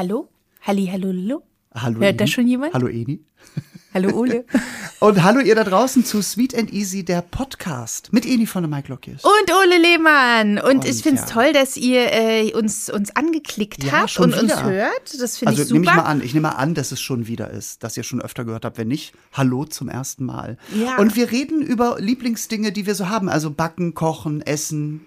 Hallo? Halli, hallo, hallo? Hallo Hört das schon jemand? Hallo Eni. Hallo, Ole. Und hallo ihr da draußen zu Sweet and Easy, der Podcast mit Eni von der Mike Lockjes. Und Ole Lehmann. Und, Und ich finde es ja. toll, dass ihr äh, uns, uns angeklickt Ja, habt und uns wieder. hört. Das finde Also ich nehme ich mal super. an, ich nehme mal an, dass es schon wieder ist, dass ihr schon öfter gehört habt. Wenn nicht, hallo zum ersten Mal. Ja. Und wir reden über Lieblingsdinge, die wir so haben. Also backen, kochen, essen,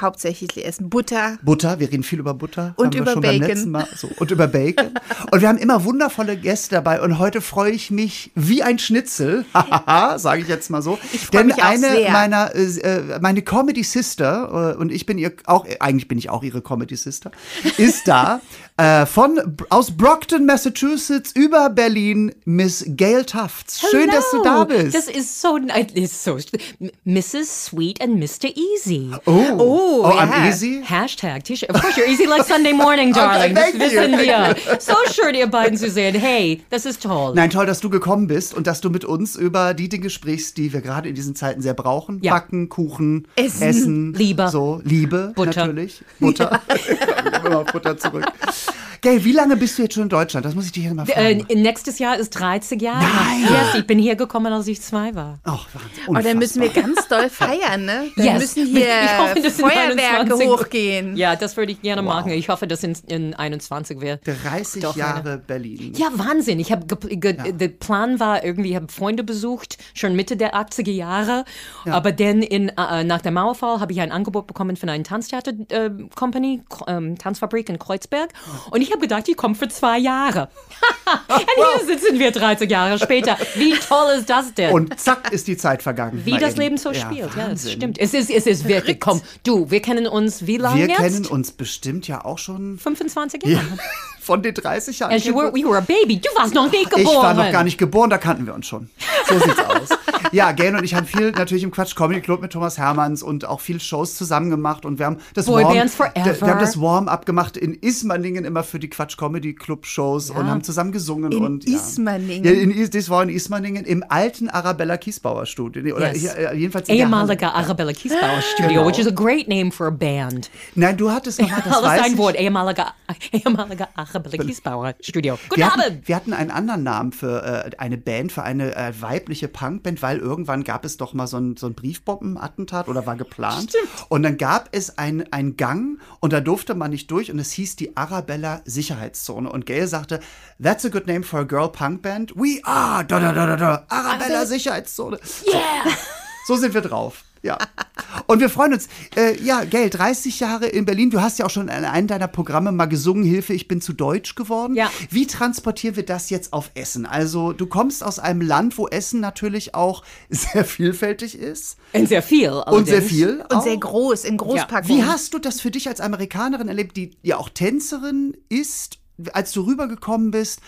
Hauptsächlich essen Butter. Butter. Wir reden viel über Butter. Und haben wir über schon Bacon. Beim letzten Mal. So, und über Bacon. und wir haben immer wundervolle Gäste dabei. Und heute freue ich mich wie ein Schnitzel. Hahaha, sage ich jetzt mal so. Ich Denn mich auch eine sehr. meiner, äh, äh, meine Comedy Sister, äh, und ich bin ihr auch, eigentlich bin ich auch ihre Comedy Sister, ist da. Äh, von aus Brockton, Massachusetts über Berlin, Miss Gail Tufts. Schön, dass du da Hello. bist. Das ist so, ist so. Mrs. Sweet and Mr. Easy. oh, Oh, I'm ja. easy. Hashtag T-Shirt. Of course, you're easy like Sunday morning, darling. thank das you, wissen thank wir. So schön, ihr beiden zu sehen. Hey, das ist toll. Nein, toll, dass du gekommen bist und dass du mit uns über die Dinge sprichst, die wir gerade in diesen Zeiten sehr brauchen. Ja. Backen, Kuchen, Essen. Essen, Liebe. So, Liebe, Butter. natürlich. Butter. Immer auf Butter zurück. Gail, wie lange bist du jetzt schon in Deutschland? Das muss ich dich hier mal fragen. Äh, nächstes Jahr ist 30 Jahre. Nein. Yes, ich bin hier gekommen, als ich zwei war. Ach, Wahnsinn. Oh, dann müssen wir Unfassbar. ganz doll feiern, ne? Dann Yes. müssen hier Ich hoffe, das sind Feuerwerke 21. hochgehen. Ja, das würde ich gerne machen. Ich hoffe, dass in, in 21 wäre. 30 Doch, Jahre Berlin. Ja, Wahnsinn. Ich habe der Plan war irgendwie, ich habe Freunde besucht, schon Mitte der 80er Jahre. Aber dann in, äh, nach dem Mauerfall habe ich ein Angebot bekommen von einer Tanztheater äh, Company, K- ähm, Tanzfabrik in Kreuzberg. Und ich habe gedacht, die kommt für zwei Jahre. Und hier sitzen wir 30 Jahre später. Wie toll ist das denn? Und zack ist die Zeit vergangen. wie das eben. Leben so Ja, spielt. Ja, das Wahnsinn. stimmt. Es ist, es ist wirklich, komm, du, wir kennen uns wie lange Wir jetzt? kennen uns bestimmt ja auch schon 25 Jahre. von den 30 Jahren. As you were, you were a baby. Du warst noch nicht geboren. Ich war noch gar nicht geboren, da kannten wir uns schon. So sieht's aus. Ja, Gail und ich haben viel natürlich im Quatsch Comedy Club mit Thomas Hermanns und auch viele Shows zusammen gemacht und wir haben das Boy Warm, Forever. wir haben das Warm-up gemacht in Ismaningen immer für die Quatsch Comedy Club Shows und haben zusammen gesungen In und ja. Ismaningen? Ja, in, das war in Ismaningen im alten Arabella Kiesbauer Studio oder Yes. hier, äh, jedenfalls in der Halle. Ehemaliger Arabella Kiesbauer Studio, Genau. which is a great name for a band. Nein, du hattest noch mal das Alles ein. Wort, ehemaliger, ehemaliger Kiesbauer Studio. Guten Wir hatten, Abend! wir hatten einen anderen Namen für äh, eine Band, für eine äh, weibliche Punkband, weil irgendwann gab es doch mal so ein, so ein Briefbombenattentat oder war geplant. Und dann gab es ein- einen Gang und da durfte man nicht durch und es hieß die Arabella Sicherheitszone. Und Gail sagte, that's a good name for a girl punk band. We are da, da, da, da, da, Arabella Sicherheitszone. Yeah! So sind wir drauf. Ja. Und wir freuen uns. Äh, ja, Gail, 30 Jahre in Berlin. Du hast ja auch schon in einem deiner Programme mal gesungen, Hilfe, ich bin zu deutsch geworden. Ja. Wie transportieren wir das jetzt auf Essen? Also, du kommst aus einem Land, wo Essen natürlich auch sehr vielfältig ist Und sehr viel. und sehr allerdings. viel. Und auch. sehr groß, in Großpackung. Wie hast du das für dich als Amerikanerin erlebt, die ja auch Tänzerin ist, als du rübergekommen bist?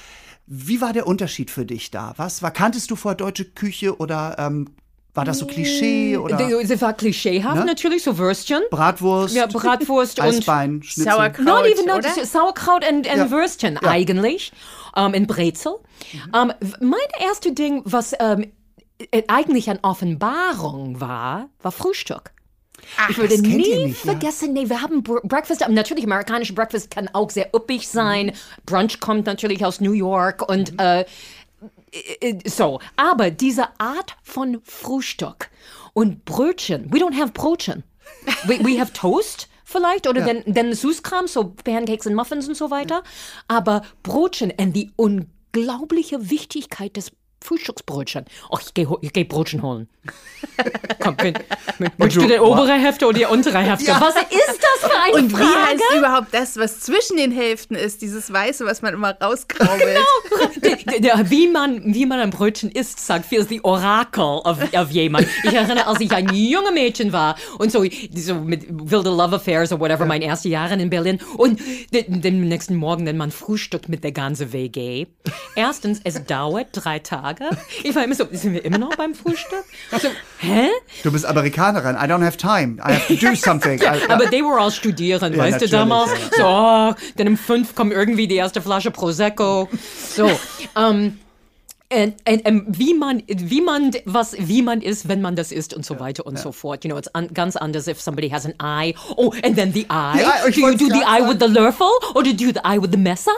Wie war der Unterschied für dich da? Was war, kanntest du vorher deutsche Küche oder ähm, war das so Klischee oder Es war klischeehaft Ne? natürlich, so Würstchen. Bratwurst? Ja, Bratwurst und Eisbein, Schnitzel. Sauerkraut, Not even not Sauerkraut und, Ja. Würstchen eigentlich. Ähm, in Brezel. Ähm, w- mein erstes Ding, was ähm, äh, eigentlich eine Offenbarung war, war Frühstück. ich würde das nie nicht, ja? vergessen, nee, wir haben Br Breakfast, ähm, natürlich amerikanische Breakfast kann auch sehr üppig sein. Brunch kommt natürlich aus New York und äh, äh, so. Aber diese Art von Frühstück und Brötchen, we don't have Brötchen. We, we have Toast vielleicht oder dann, dann Süßkram, so Pancakes und Muffins und so weiter. Aber Brötchen und die unglaubliche Wichtigkeit des Frühstücksbrötchen. Oh, ich gehe ich geh Brötchen holen. Komm, bin, möchtest du die obere Hälfte oder die untere Hälfte? Ja. Was ist das für eine Und wie Frage? heißt überhaupt das, was zwischen den Hälften ist? Dieses Weiße, was man immer rauskraubelt. Genau. Der, der, wie, man, wie man ein Brötchen isst, sagt viel die Orakel auf, auf jemand. Ich erinnere, als ich ein junge Mädchen war und so, so mit wilde Love Affairs oder whatever, meine ersten Jahre in Berlin und den, den nächsten Morgen, wenn man frühstückt mit der ganzen WG. Erstens, es dauert drei Tage. Ich war immer so, sind wir immer noch beim Frühstück? So, hä? Du bist Amerikanerin. I don't have time. I have to do something. I, Aber they were all studieren, weißt du, damals. ja, So, dann um fünf kommt irgendwie die erste Flasche Prosecco. So, ähm, And, and, and wie man, wie man, was, wie man ist, wenn man das isst und so weiter und so fort. You know, it's un, ganz anders if somebody has an eye. Oh, and then the eye. Ja, ich do you do the eye with the Löffel or do you do the eye with the Messer?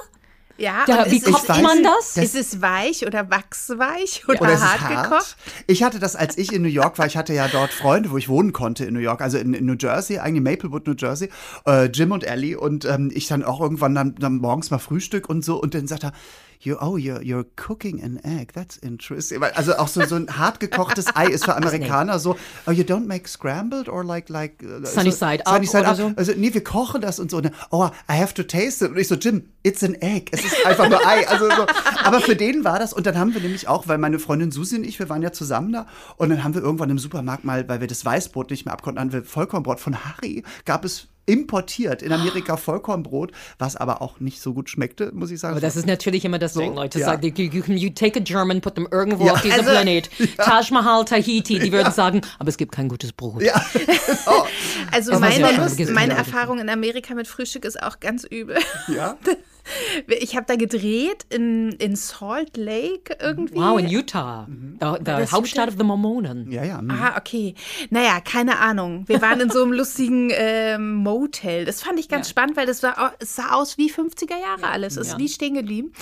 Ja, Da, wie ist, es, kocht weiß man das? ist es weich oder wachsweich oder, Oder hart, hart? gekocht? Ich hatte das, als ich in New York war. Ich hatte ja dort Freunde, wo ich wohnen konnte in New York, also in, in New Jersey, eigentlich Maplewood, New Jersey, äh, Jim und Ellie. Und ähm, ich dann auch irgendwann dann, dann morgens mal Frühstück und so. Und dann sagt er, you, oh, you're, you're cooking an egg. That's interesting. Also auch so, so ein hart gekochtes Ei ist für Amerikaner so, oh, you don't make scrambled or like, like uh, Sunny so, side up sunny side oder up. so? Also, nee, wir kochen das und so. Und oh, I have to taste it. Und ich so, Jim, it's an egg. Es ist einfach nur Ei. Also so. Aber für den war das. Und dann haben wir nämlich auch, weil meine Freundin Susi und ich, wir waren ja zusammen da. Und dann haben wir irgendwann im Supermarkt mal, weil wir das Weißbrot nicht mehr abkonnten, haben wir Vollkornbrot von Harry. Gab es importiert in Amerika Vollkornbrot, was aber auch nicht so gut schmeckte, muss ich sagen. Aber das ist natürlich immer das Ding, Leute ja. sagen, you, you, can- you take a German, put them irgendwo Ja. auf diesem Also- Planet. Taj Mahal, Tahiti, die würden sagen, aber es gibt kein gutes Brot. ja, genau. Also Das meine, meine Ja. Erfahrung in Amerika mit Frühstück ist auch ganz übel. ja. Ich habe da gedreht in, in Salt Lake irgendwie. Wow, in Utah, Mhm. the, the das Hauptstadt of the Mormonen. Ja, ja. mm. Ah, okay. Naja, keine Ahnung. Wir waren in so einem lustigen ähm, Motel. Das fand ich ganz spannend, weil das war, sah aus wie 50er Jahre alles. Es ist wie stehen geblieben.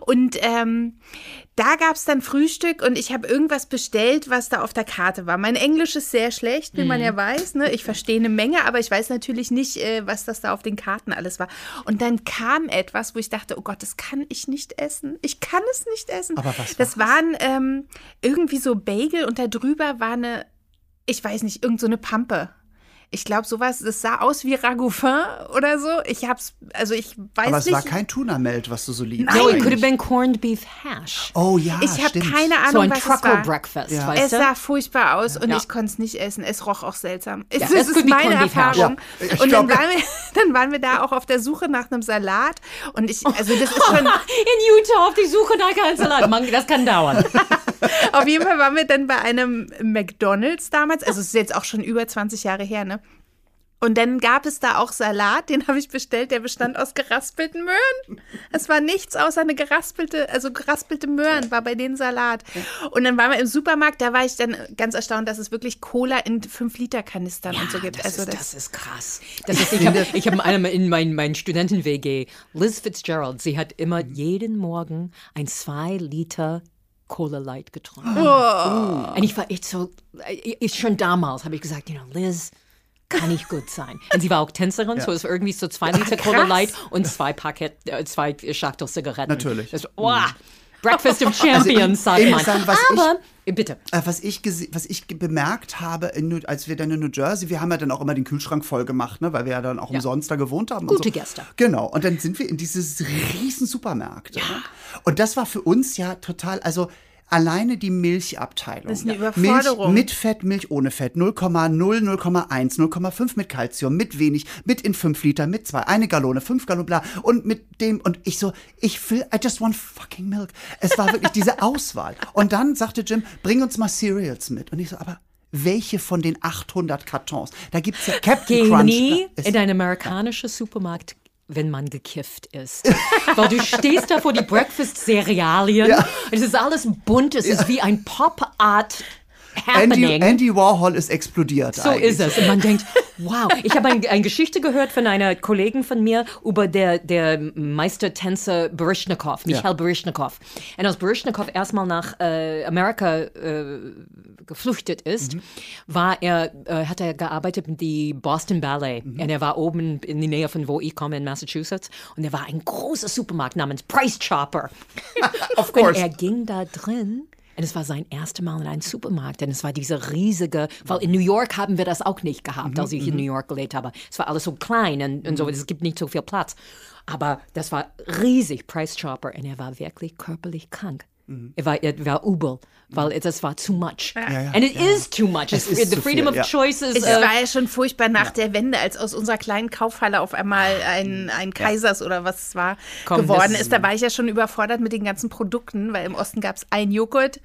Und ähm, da gab es dann Frühstück und ich habe irgendwas bestellt, was da auf der Karte war. Mein Englisch ist sehr schlecht, wie man ja weiß. Ne? Ich verstehe eine Menge, aber ich weiß natürlich nicht, äh, was das da auf den Karten alles war. Und dann kam etwas, wo ich dachte, oh Gott, das kann ich nicht essen. Ich kann es nicht essen. Aber was das war waren ähm, irgendwie so Bagel und da drüber war eine, ich weiß nicht, irgend so eine Pampe. Ich glaube, sowas, das sah aus wie Ragoufin oder so. Ich hab's, also ich weiß Aber es nicht. war kein Tuna-Melt, was du so liebst. No, it eigentlich. could have been corned beef hash. Oh ja, ich habe keine Ahnung, So ein was es Trucker war. Breakfast, Ja. weißt Es du? sah furchtbar aus und Ja. ich konnte es nicht essen. Es roch auch seltsam. Es, Ja, das es ist meine. Erfahrung. Ja, und dann glaub, waren, wir, dann waren wir da auch auf der Suche nach einem Salat. Und ich, also das ist schon, In Utah auf die Suche nach einem Salat. Man, das kann dauern. auf jeden Fall waren wir dann bei einem McDonalds damals. Also es ist jetzt auch schon über 20 Jahre her, ne? Und dann gab es da auch Salat, den habe ich bestellt, der bestand aus geraspelten Möhren. Es war nichts außer eine geraspelte, also geraspelte Möhren war bei denen Salat. Und dann waren wir im Supermarkt, da war ich dann ganz erstaunt, dass es wirklich Cola in 5-Liter-Kanistern und so gibt. Das, also ist, das ist krass. Das ist, ich habe ich hab in einem in meinen mein Studenten-WG, Liz Fitzgerald, sie hat immer jeden Morgen ein 2 Liter Cola Light getrunken. Und ich war echt so, ich, schon damals habe ich gesagt, you know, Liz, kann nicht gut sein. Und sie war auch Tänzerin, so es war irgendwie so zwei Liter Cola krass. Light und zwei Paket, äh, zwei Schachtel Zigaretten. Natürlich. Das, oh, Breakfast of Champions, sagt ich man. sagen, Aber, bitte. Äh, Was ich, gese- was ich bemerkt habe, in, New- als wir dann in New Jersey, wir haben ja dann auch immer den Kühlschrank voll gemacht, ne, weil wir ja dann auch umsonst da gewohnt haben. Gute so. Gäste. Genau. Und dann sind wir in dieses riesen Supermärkte. Ne? Und das war für uns ja total, also alleine die Milchabteilung. Das ist eine. Überforderung. Milch mit Fett, Milch ohne Fett. 0,0, 0,1, 0,5 mit Kalzium, mit wenig, mit in 5 Liter, mit zwei, eine Gallone, 5 Gallonen, bla. Und mit dem, und ich so, ich will, I just want fucking milk. Es war wirklich diese Auswahl. Und dann sagte Jim, bring uns mal Cereals mit. Und ich so, aber welche von den 800 Kartons? Da gibt's ja Captain Geh Crunch. nie Es- in einen amerikanischen Supermarkt, wenn man gekifft ist. Weil du stehst da vor die Breakfast-Serialien. und Es ist alles bunt, es ist wie ein Pop-Art Andy. Andy Warhol ist explodiert. So eigentlich. ist es. Und man denkt, wow. Ich habe ein, eine Geschichte gehört von einer Kollegin von mir über der, der Meistertänzer Baryshnikov, Michael Baryshnikov. Und als Baryshnikov erstmal nach äh, Amerika äh, geflüchtet ist, war er, äh, hat er gearbeitet mit die Boston Ballet. Und er war oben in der Nähe von wo ich komme, in Massachusetts. Und er war ein großer Supermarkt namens Price Chopper. Of Und course. er ging da drin. Und es war sein erstes Mal in einem Supermarkt. Und es war diese riesige, weil in New York haben wir das auch nicht gehabt, als ich in New York gelebt habe. Es war alles so klein und, und so, es gibt nicht so viel Platz. Aber das war riesig, Price Chopper. Und er war wirklich körperlich krank. Er war, er war übel, weil das war too much. ja, And it ja. is too much. Es ist the zu freedom viel, of ja. choice is, Es äh, war ja schon furchtbar nach der Wende, als aus unserer kleinen Kaufhalle auf einmal ein, ein Kaisers oder was es war Komm, geworden ist. Da war ich ja schon überfordert mit den ganzen Produkten, weil im Osten gab es ein Joghurt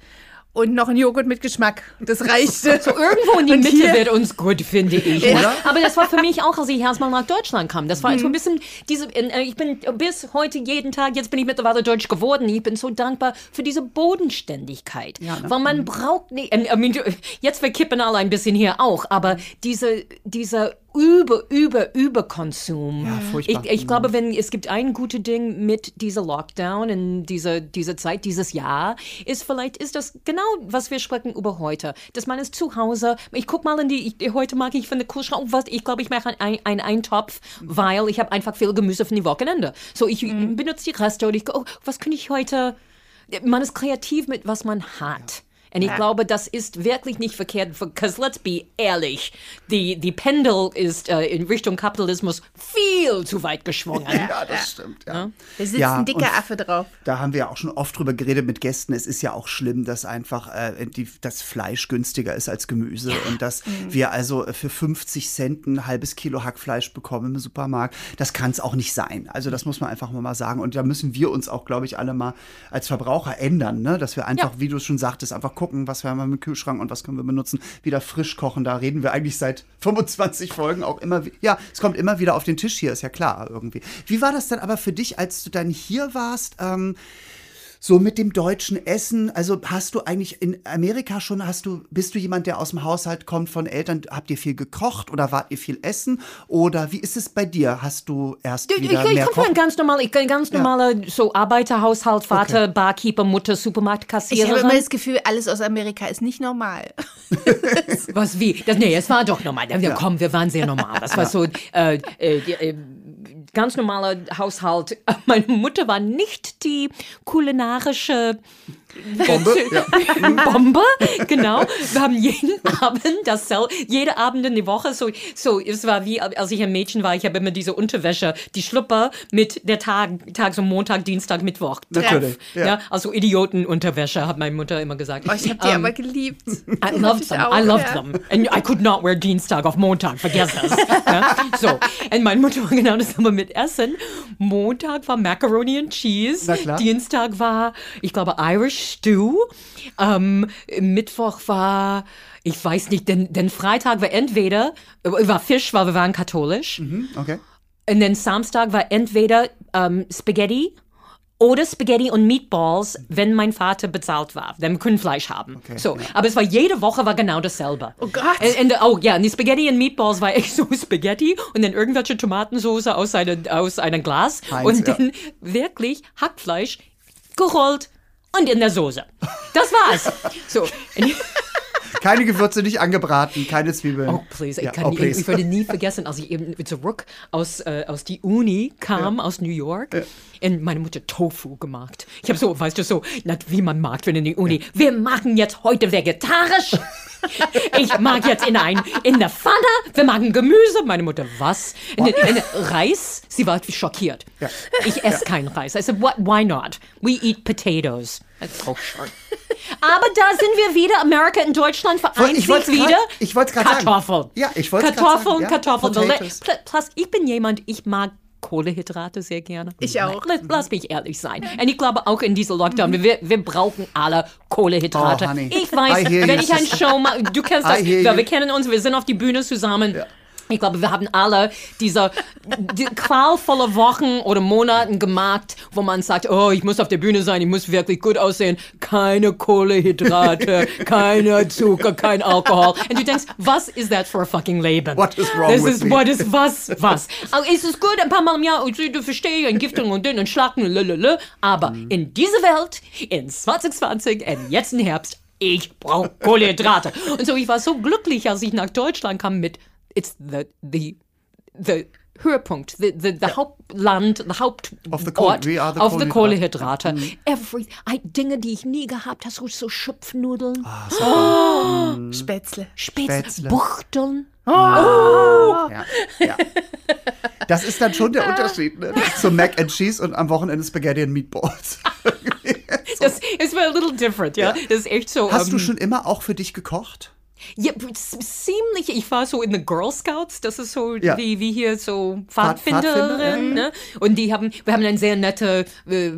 und noch ein Joghurt mit Geschmack. Das reichte. So irgendwo in die Und Mitte hier- wird uns gut, finde ich. Ja. Oder? Aber das war für mich auch, als ich erstmal nach Deutschland kam. Das war Mhm. so ein bisschen diese. äh, Ich bin bis heute jeden Tag. Jetzt bin ich mittlerweile deutsch geworden. Ich bin so dankbar für diese Bodenständigkeit, Ja, ne? weil man braucht nicht. I mean, du- jetzt wir kippen alle ein bisschen hier auch, aber diese dieser über über Überkonsum. Ja, furchtbar. Ich, ich glaube, wenn es gibt ein gutes Ding mit dieser Lockdown in dieser dieser Zeit dieses Jahr ist vielleicht ist das genau was wir sprechen über heute, dass man ist zu Hause. Ich guck mal in die ich, heute mag ich von der Kühlschrank was ich glaube ich mache einen ein Eintopf, weil ich habe einfach viel Gemüse von die Wochenende. So ich benutze die Reste und ich oh, was kann ich heute man ist kreativ mit was man hat. Und ich glaube, das ist wirklich nicht verkehrt, because let's be ehrlich, die, die Pendel ist äh, in Richtung Kapitalismus viel zu weit geschwungen. Ja, das stimmt. Ja. Da sitzt Ja, ein dicker Affe drauf. Da haben wir ja auch schon oft drüber geredet mit Gästen. Es ist ja auch schlimm, dass einfach äh, die, das Fleisch günstiger ist als Gemüse und dass wir also für 50 Cent ein halbes Kilo Hackfleisch bekommen im Supermarkt. Das kann es auch nicht sein. Also das muss man einfach mal sagen. Und da müssen wir uns auch, glaube ich, alle mal als Verbraucher ändern, ne? dass wir einfach, Ja. wie du schon sagtest, einfach gucken, was wir haben im Kühlschrank und was können wir benutzen. Wieder frisch kochen. Da reden wir eigentlich seit 25 Folgen auch immer. wie- Ja, es kommt immer wieder auf den Tisch hier, ist ja klar irgendwie. Wie war das dann aber für dich, als du dann hier warst? Ähm, so mit dem deutschen Essen, also hast du eigentlich in Amerika schon, hast du, bist du jemand, der aus dem Haushalt kommt von Eltern, habt ihr viel gekocht oder wart ihr viel essen? Oder wie ist es bei dir? Hast du erst Ich, ich, wieder ich mehr komme von ganz normal, ich bin ganz normaler so Arbeiterhaushalt, Vater, Barkeeper, Mutter, Ich habe Supermarktkassiererin. immer das Gefühl, alles aus Amerika ist nicht normal. Was wie? Das, nee, es war doch normal. Wir, Komm, wir waren sehr normal. Das war so äh, äh, die, äh, ganz normaler Haushalt. Meine Mutter war nicht die kulinarische Bombe? Ja. Bombe, genau. Wir haben jeden Abend das sel- jede Abend in die Woche so so es war wie als ich ein Mädchen war, ich habe immer diese Unterwäsche, die Schlüpper mit der Tag Tag so Montag, Dienstag, Mittwoch. Natürlich, Ja. ja. also Idiotenunterwäsche hat meine Mutter immer gesagt. Oh, ich habe die Ähm, aber geliebt. I loved Ich them. auch, I loved ja. them. And I could not wear Dienstag auf Montag. Vergiss das. ja? So. Und meine Mutter war genau das aber mit Essen. Montag war Macaroni and Cheese. Na klar. Dienstag war, ich glaube, Irish Stew. Ähm, Mittwoch war, ich weiß nicht, denn, denn Freitag war entweder, äh, war Fisch, weil wir waren katholisch. Hm, Okay. Und dann Samstag war entweder ähm, Spaghetti oder Spaghetti und Meatballs, wenn mein Vater bezahlt war. Denn wir können Fleisch haben. so, aber es war jede Woche war genau dasselbe. Oh Gott. Und, und, oh ja, und die Spaghetti und Meatballs war echt so Spaghetti und dann irgendwelche Tomatensauce aus, einer, aus einem Glas Heinz, und ja. dann wirklich Hackfleisch gerollt und in der Soße. Das war's. so. Keine Gewürze, nicht angebraten, keine Zwiebeln. Oh, please. Ja, Ich, kann oh, nie, please. ich würde nie vergessen, als ich eben zurück aus, äh, aus die Uni kam, aus New York, und meine Mutter Tofu gemacht. Ich habe so, weißt du, so, na, wie man mag, wenn in die Uni, wir machen jetzt heute vegetarisch. Ich mag jetzt in ein, in der Pfanne, wir machen Gemüse. Meine Mutter, was? In, in, Reis? Sie war schockiert. Ja. Ich esse keinen Reis. I said, what, why not? We eat potatoes. Oh, sure. Aber da sind wir wieder, Amerika und Deutschland vereint Ich sich wollt's grad- wieder. ich wollt's grad sagen. Kartoffeln. Ja, ich wollt's grad Kartoffeln, sagen, ja. Kartoffeln. Potatoes. Pl- Plus, ich bin jemand, ich mag Kohlehydrate sehr gerne. Ich auch. Lass, lass mich ehrlich sein. Und ich glaube auch in dieser Lockdown, wir, wir brauchen alle Kohlehydrate. Oh, honey. ich weiß, wenn you, ich ein sister. Show mache, du kennst das, I wir, wir kennen uns, wir sind auf die Bühne zusammen. Ich glaube, wir haben alle diese die qualvolle Wochen oder Monaten gemacht, wo man sagt, oh, ich muss auf der Bühne sein, ich muss wirklich gut aussehen. Keine Kohlehydrate, keiner Zucker, kein Alkohol. Und du denkst, was ist das für ein fucking Leben? What is wrong das with ist, me? What ist was? Was? Aber es ist gut, ein paar Mal im Jahr, ich du verstehe, Entgiftung und den und Schlachten und lalala. Aber Mhm. in dieser Welt, in 2020 und jetzt im Herbst, ich brauche Kohlenhydrate. Und so, ich war so glücklich, als ich nach Deutschland kam mit, it's the, the, the Höhepunkt, the, the, the Hauptland, the Hauptort Of the Kohl- the of the Kohlenhydrate. Kohlenhydrate. Every, I, Dinge, die ich nie gehabt habe, so, so Schupfnudeln, Spätzle. Spätzle, Spätzle. Buchteln. Ja, ja. Das ist dann schon der Unterschied ne? zum Mac and Cheese und am Wochenende Spaghetti and Meatballs. Das ist a little different, ja. Das ist echt so. Hast du ähm, schon immer auch für dich gekocht? Ja, ziemlich. Ich war so in the Girl Scouts, das ist so Ja. wie, wie hier so Pfad- Pfadfinder, Pfadfinderin. Ne? Und die haben, wir haben eine sehr nette äh,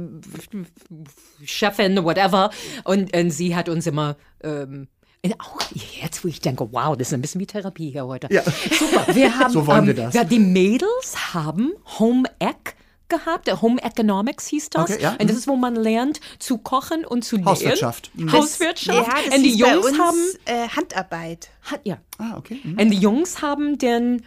Chefin, whatever. Und, und sie hat uns immer. Ähm, auch jetzt, wo ich denke, wow, das ist ein bisschen wie Therapie hier heute. Ja. Super. Wir haben, So wollen wir ähm, das. Ja, die Mädels haben Home Ec gehabt. Der Home Economics hieß das. Okay, ja. Und das ist, wo man lernt zu kochen und zu nähen. Hauswirtschaft. Mhm. Hauswirtschaft. Ja, das und die Jungs uns, haben äh, Handarbeit. hat, ja. Ah, okay. Mhm. Und die Jungs haben den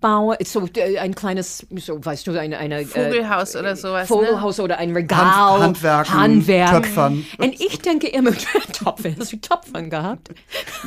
Bau, so äh, ein kleines, so weißt du, eine, eine Vogelhaus oder sowas. Ne? Vogelhaus oder ein Regal. Hand- Handwerken, Handwerken. Töpfern. Und ich denke immer, Topfen, hast du Topfern gehabt?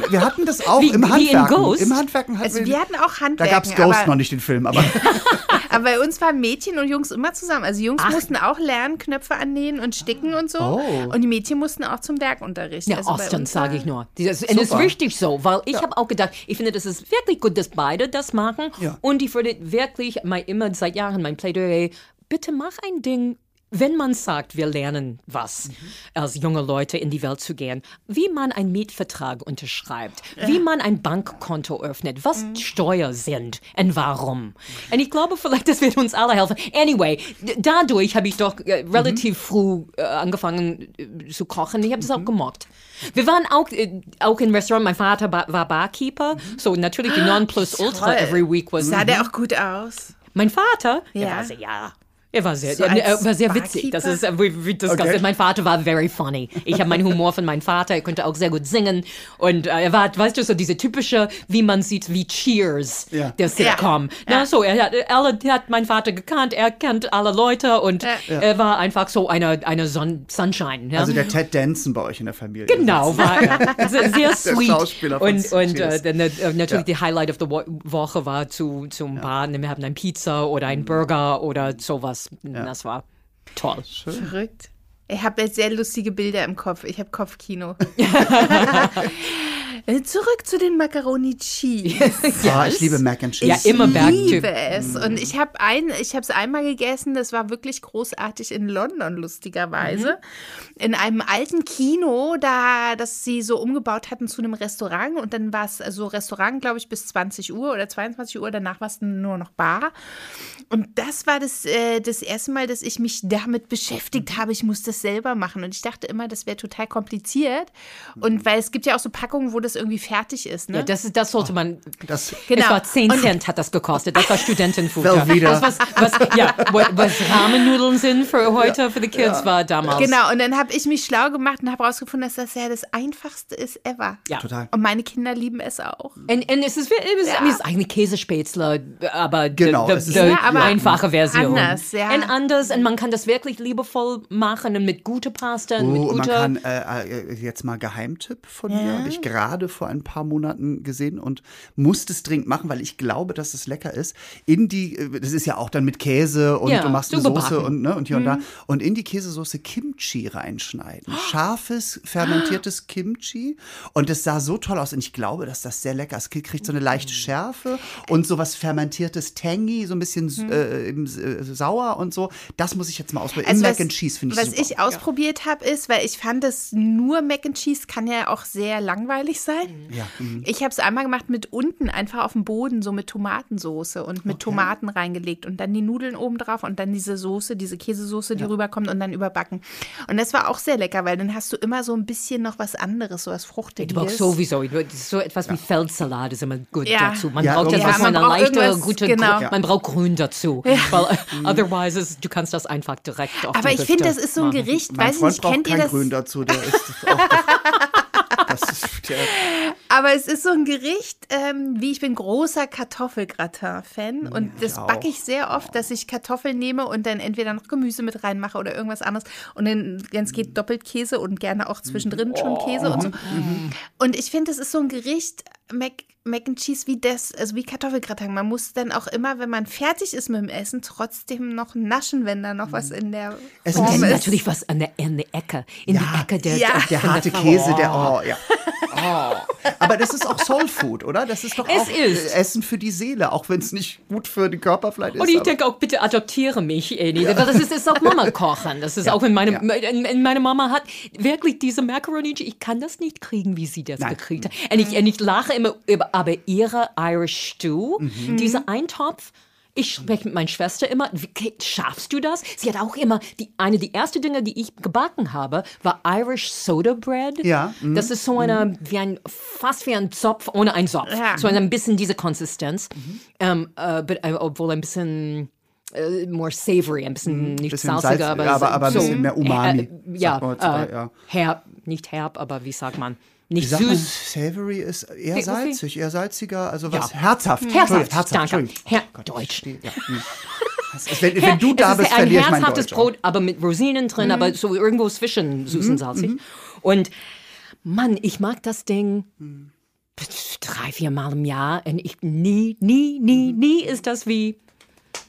Wir hatten das auch Wie- im wie in Handwerken. Ghost? Im Handwerken hatten Also wir hatten auch da Handwerken. gab es Ghost aber, noch nicht den Film, aber aber bei uns waren Mädchen und Jungs immer zusammen. Also Jungs mussten auch lernen, Knöpfe annähen und sticken und so. Oh. Und die Mädchen mussten auch zum Werkunterricht. Ja, also Ostern sage ich nur. Das, und das ist richtig so, weil ich habe auch gedacht, ich finde, das ist wirklich gut, dass beide das machen. Ja. Und ich würde wirklich mein, immer seit Jahren mein Plädoyer, bitte mach ein Ding, wenn man sagt, wir lernen was, als junge Leute in die Welt zu gehen, wie man einen Mietvertrag unterschreibt, wie man ein Bankkonto öffnet, was Steuer sind und warum. Und ich glaube vielleicht, das wird uns alle helfen. Anyway, dadurch habe ich doch äh, relativ früh äh, angefangen äh, zu kochen. Ich habe das auch gemocht. Wir waren auch, äh, auch im Restaurant, mein Vater ba war Barkeeper, so natürlich die Nonplusultra Toll. every week was Sah der auch gut aus? mein Vater, er Ja. war sehr, ja. Er war sehr, So er, er war sehr witzig. Das ist, äh, das Okay. Mein Vater war very funny. Ich habe meinen Humor von meinem Vater. Er konnte auch sehr gut singen. Und äh, er war, weißt du, so diese typische, wie man sieht, wie Cheers, Ja. der Sitcom. Na, so, er hat, alle, er hat meinen Vater gekannt. Er kennt alle Leute und er war einfach so eine, eine Son Sunshine. Ja? also der Ted Danson bei euch in der Familie. Genau, war sehr, sehr sweet. Schauspieler von und und äh, Cheers. äh, natürlich die Highlight of the Wo Woche war zu, zum Baden. Wir haben ein Pizza oder Mhm. ein Burger oder sowas. Das war toll. Verrückt. Ich habe jetzt sehr lustige Bilder im Kopf. Ich habe Kopfkino. Äh, Zurück zu den Macaroni Cheese. Ah, ich liebe Mac and Cheese. Ja, immer Ich Bergtyp. liebe es. Und ich habe ein, ich habe es einmal gegessen, das war wirklich großartig in London, lustigerweise. In einem alten Kino, da das sie so umgebaut hatten zu einem Restaurant. Und dann war es also Restaurant, glaube ich, bis 20 Uhr oder 22 Uhr. Danach war es nur noch Bar. Und das war das, äh, das erste Mal, dass ich mich damit beschäftigt habe. Ich muss das selber machen. Und ich dachte immer, das wäre total kompliziert. Und weil es gibt ja auch so Packungen, wo das irgendwie fertig ist. Ne? Ja, das, das sollte man. Das, Genau. Es war 10 Und- Cent hat das gekostet. Das war Studentenfood. Velveeta. Das, was, was, ja, was, Ramennudeln sind für heute, für die Kids, war damals. Genau, und dann habe ich mich schlau gemacht und habe herausgefunden, dass das ja das Einfachste ist ever. Ja. total. Und meine Kinder lieben es auch. Und, und es ist, es ist, es ist eigentlich Käsespätzle, aber die, Genau, die, Ja, aber einfache Version. anders, ja. Und anders, und man kann das wirklich liebevoll machen und mit guter Pasta und mit Oh, und man guter... kann äh, äh, jetzt mal Geheimtipp von mir, habe ich gerade vor ein paar Monaten gesehen und musste es dringend machen, weil ich glaube, dass es lecker ist. In die, äh, das ist ja auch dann mit Käse und Ja, du machst eine Soße und, ne, und hier und Mhm. da. Und in die Käsesoße Kimchi reinschneiden. Scharfes, fermentiertes Kimchi. Und es sah so toll aus. Und ich glaube, dass das sehr lecker ist. Es kriegt so eine leichte Mhm. Schärfe und so was fermentiertes Tangy, so ein bisschen Mhm. äh, äh, sauer und so. Das muss ich jetzt mal ausprobieren. Also Im was- Mac and Cheese finde ich Was super. ich ausprobiert habe, ist, weil ich fand, dass nur Mac and Cheese kann ja auch sehr langweilig sein. Ja, mhm. Ich habe es einmal gemacht mit unten einfach auf dem Boden, so mit Tomatensoße und mit Tomaten reingelegt und dann die Nudeln oben drauf und dann diese Soße, diese Käsesoße, die rüberkommt und dann überbacken. Und das war auch sehr lecker, weil dann hast du immer so ein bisschen noch was anderes, so was Fruchtiges. Du brauchst sowieso, so etwas wie Feldsalat ist immer gut Ja. dazu. Man Ja, braucht etwas, Ja, man man eine braucht leichte, irgendwas- gute, genau. Grün- man braucht Grün dazu. Weil äh, otherwise, ist, du kannst das einfach direkt auf Aber ich finde, das ist so ein. Gericht, Mein weiß ich Freund nicht, braucht kennt ihr kein das? Grün dazu, der ist auch. Das ist, der, Aber es ist so ein Gericht, ähm, wie ich bin großer Kartoffelgratin-Fan und das auch. backe ich sehr oft, dass ich Kartoffeln nehme und dann entweder noch Gemüse mit reinmache oder irgendwas anderes und dann, wenn es geht, doppelt Käse und gerne auch zwischendrin schon Käse und so. Und ich finde, das ist so ein Gericht, Mac, Mac and Cheese wie das, also wie Kartoffelgratin. Man muss dann auch immer, wenn man fertig ist mit dem Essen, trotzdem noch naschen, wenn da noch was in der Es Form ist. natürlich was an der, an der Ecke, in die Ecke der, Ja. der von harte Frau. Käse, der, oh, ja. Oh. Aber das ist auch Soul Food, oder? Das ist doch Es auch ist. äh, Essen für die Seele, auch wenn es nicht gut für den Körper vielleicht ist. Und ich denke auch, bitte adoptiere mich, Eni. Das ist, ist auch Mama kochen. Das ist Ja, auch, wenn meine, ja. in- in meine Mama hat wirklich diese Macaroni, ich kann das nicht kriegen, wie sie das Nein. gekriegt hat. Und ich, und ich lache immer über, aber ihre Irish Stew, Mhm. dieser Eintopf, ich spreche mit meiner Schwester immer, wie schaffst du das? Sie hat auch immer, die, eine der ersten Dinge, die ich gebacken habe, war Irish Soda Bread. Ja, mhm. Das ist so eine, wie ein, fast wie ein Zopf ohne einen Zopf. Ja. So ein bisschen diese Konsistenz. Mhm. Ähm, äh, but, äh, obwohl ein bisschen äh, more savory, ein bisschen nicht Mhm. bisschen salziger, salz- aber, ja, aber- aber ein so, bisschen mehr Umami, Äh, ja, man heutzutage, äh, ja. herb, nicht herb, aber wie sagt man? Nicht sagt man, süß. Savory ist eher salzig, eher salziger, also was Ja. herzhaft. Herzhaft, Entschuldigung, danke. Entschuldigung. Her Gott, Deutsch. verstehe, Ja. hm. Ist, wenn, wenn du da bist, ein verliere ich mein herzhaftes Deutsch. auch. Brot, aber mit Rosinen drin, aber so irgendwo zwischen süß und salzig. Und Mann, ich mag das Ding drei, vier Mal im Jahr und ich nie, nie, nie, nie ist das wie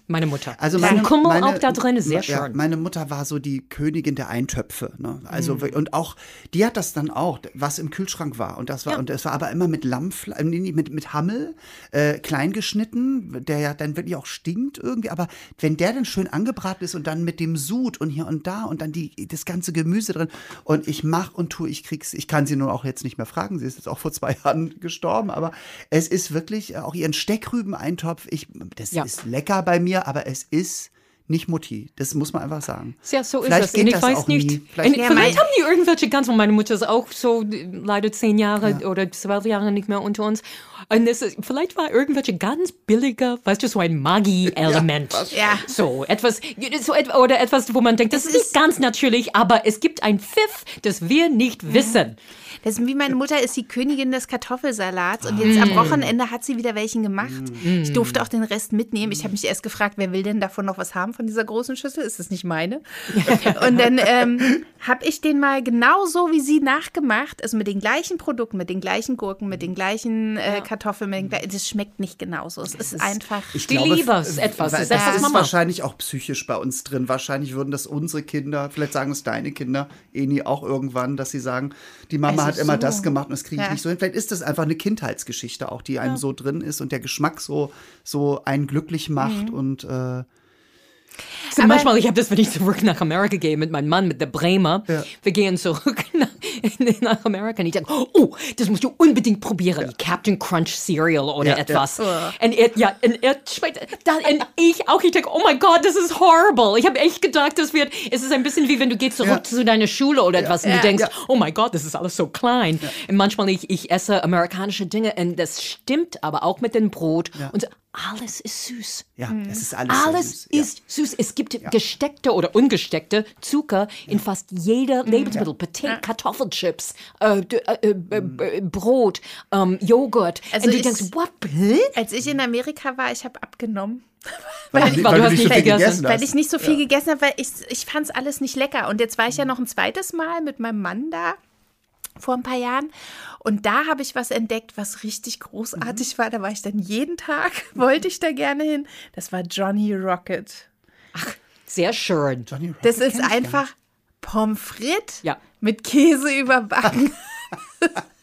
meine Mutter. Also Mein meine, Kummel meine, auch da drin ist sehr ja, schön. meine Mutter war so die Königin der Eintöpfe. Ne? Also Mhm. und auch die hat das dann auch, was im Kühlschrank war und das war und es war aber immer mit nee, nee, mit mit Hammel, äh, klein geschnitten, der ja dann wirklich auch stinkt irgendwie. Aber wenn der dann schön angebraten ist und dann mit dem Sud und hier und da und dann die das ganze Gemüse drin und ich mach und tue, ich krieg's. Ich kann sie nun auch jetzt nicht mehr fragen. Sie ist jetzt auch vor zwei Jahren gestorben, aber es ist wirklich äh, auch ihren Steckrübeneintopf. Ich, das Ja. ist lecker bei mir, aber es ist nicht Mutti. Das muss man einfach sagen. Ja, so ist Vielleicht es. geht Und ich das weiß auch nicht. nie. Vielleicht- Ja, vielleicht haben die irgendwelche ganz, und meine Mutter ist auch so leider zehn Jahre oder zwölf Jahre nicht mehr unter uns. Und das ist, vielleicht war irgendwelche ganz billige, weißt du, so ein Magie-Element. Ja. So etwas, so et oder etwas, wo man denkt, das ist nicht ganz natürlich, aber es gibt ein Pfiff, das wir nicht wissen. Das ist wie meine Mutter ist die Königin des Kartoffelsalats und jetzt am Wochenende hat sie wieder welchen gemacht. Ich durfte auch den Rest mitnehmen. Ich habe mich erst gefragt, wer will denn davon noch was haben von dieser großen Schüssel? Ist das nicht meine? Und dann ähm, habe ich den mal genau so wie sie nachgemacht, also mit den gleichen Produkten, mit den gleichen Gurken, mit den gleichen äh, Kartoffeln. Mit den gleich- das schmeckt nicht genauso. Es ist einfach. Ich Die Liebe ist etwas, weil das ist das etwas ist wahrscheinlich auch psychisch bei uns drin. Wahrscheinlich würden das unsere Kinder, vielleicht sagen es deine Kinder, Eni auch irgendwann, dass sie sagen, die Mama Also hat immer so. das gemacht und das kriege ich Ja. nicht so hin. Vielleicht ist das einfach eine Kindheitsgeschichte auch, die einem so drin ist und der Geschmack so, so einen glücklich macht und äh, So manchmal, ich habe das, wenn ich zurück nach Amerika gehe mit meinem Mann, mit der Bremer. Ja. Wir gehen zurück nach, nach Amerika und ich denke, oh, das musst du unbedingt probieren. Die Captain Crunch Cereal oder Ja, ja. etwas. Und er, ja, und er schmeckt, dann, und ich auch, ich denke, oh mein Gott, das ist horrible. Ich habe echt gedacht, das wird, es ist ein bisschen wie wenn du gehst zurück Ja. zu deiner Schule oder etwas und Ja. du denkst, Ja. oh mein Gott, das ist alles so klein. Und manchmal, ich, ich esse amerikanische Dinge und das stimmt aber auch mit dem Brot und so, alles ist süß. ja, es ist alles, Alles süß. Ja. ist süß. Es gibt gesteckte oder ungesteckte Zucker in fast jeder Lebensmittel. Potato, Kartoffelchips, äh, äh, äh, äh, Brot, ähm, Joghurt. Also Und du ich- denkst, what? Als ich in Amerika war, ich habe abgenommen. Weil, du- weil du hast nicht so gegessen. Weil ich nicht so viel gegessen habe, weil ich, ich fand es alles nicht lecker. Und jetzt war ich ja noch ein zweites Mal mit meinem Mann da vor ein paar Jahren. Und da habe ich was entdeckt, was richtig großartig war. Da war ich dann jeden Tag, wollte ich da gerne hin. Das war Johnny Rocket. Sehr schön. Johnny Rocket Das ist einfach Pommes frites Ja. mit Käse überbacken.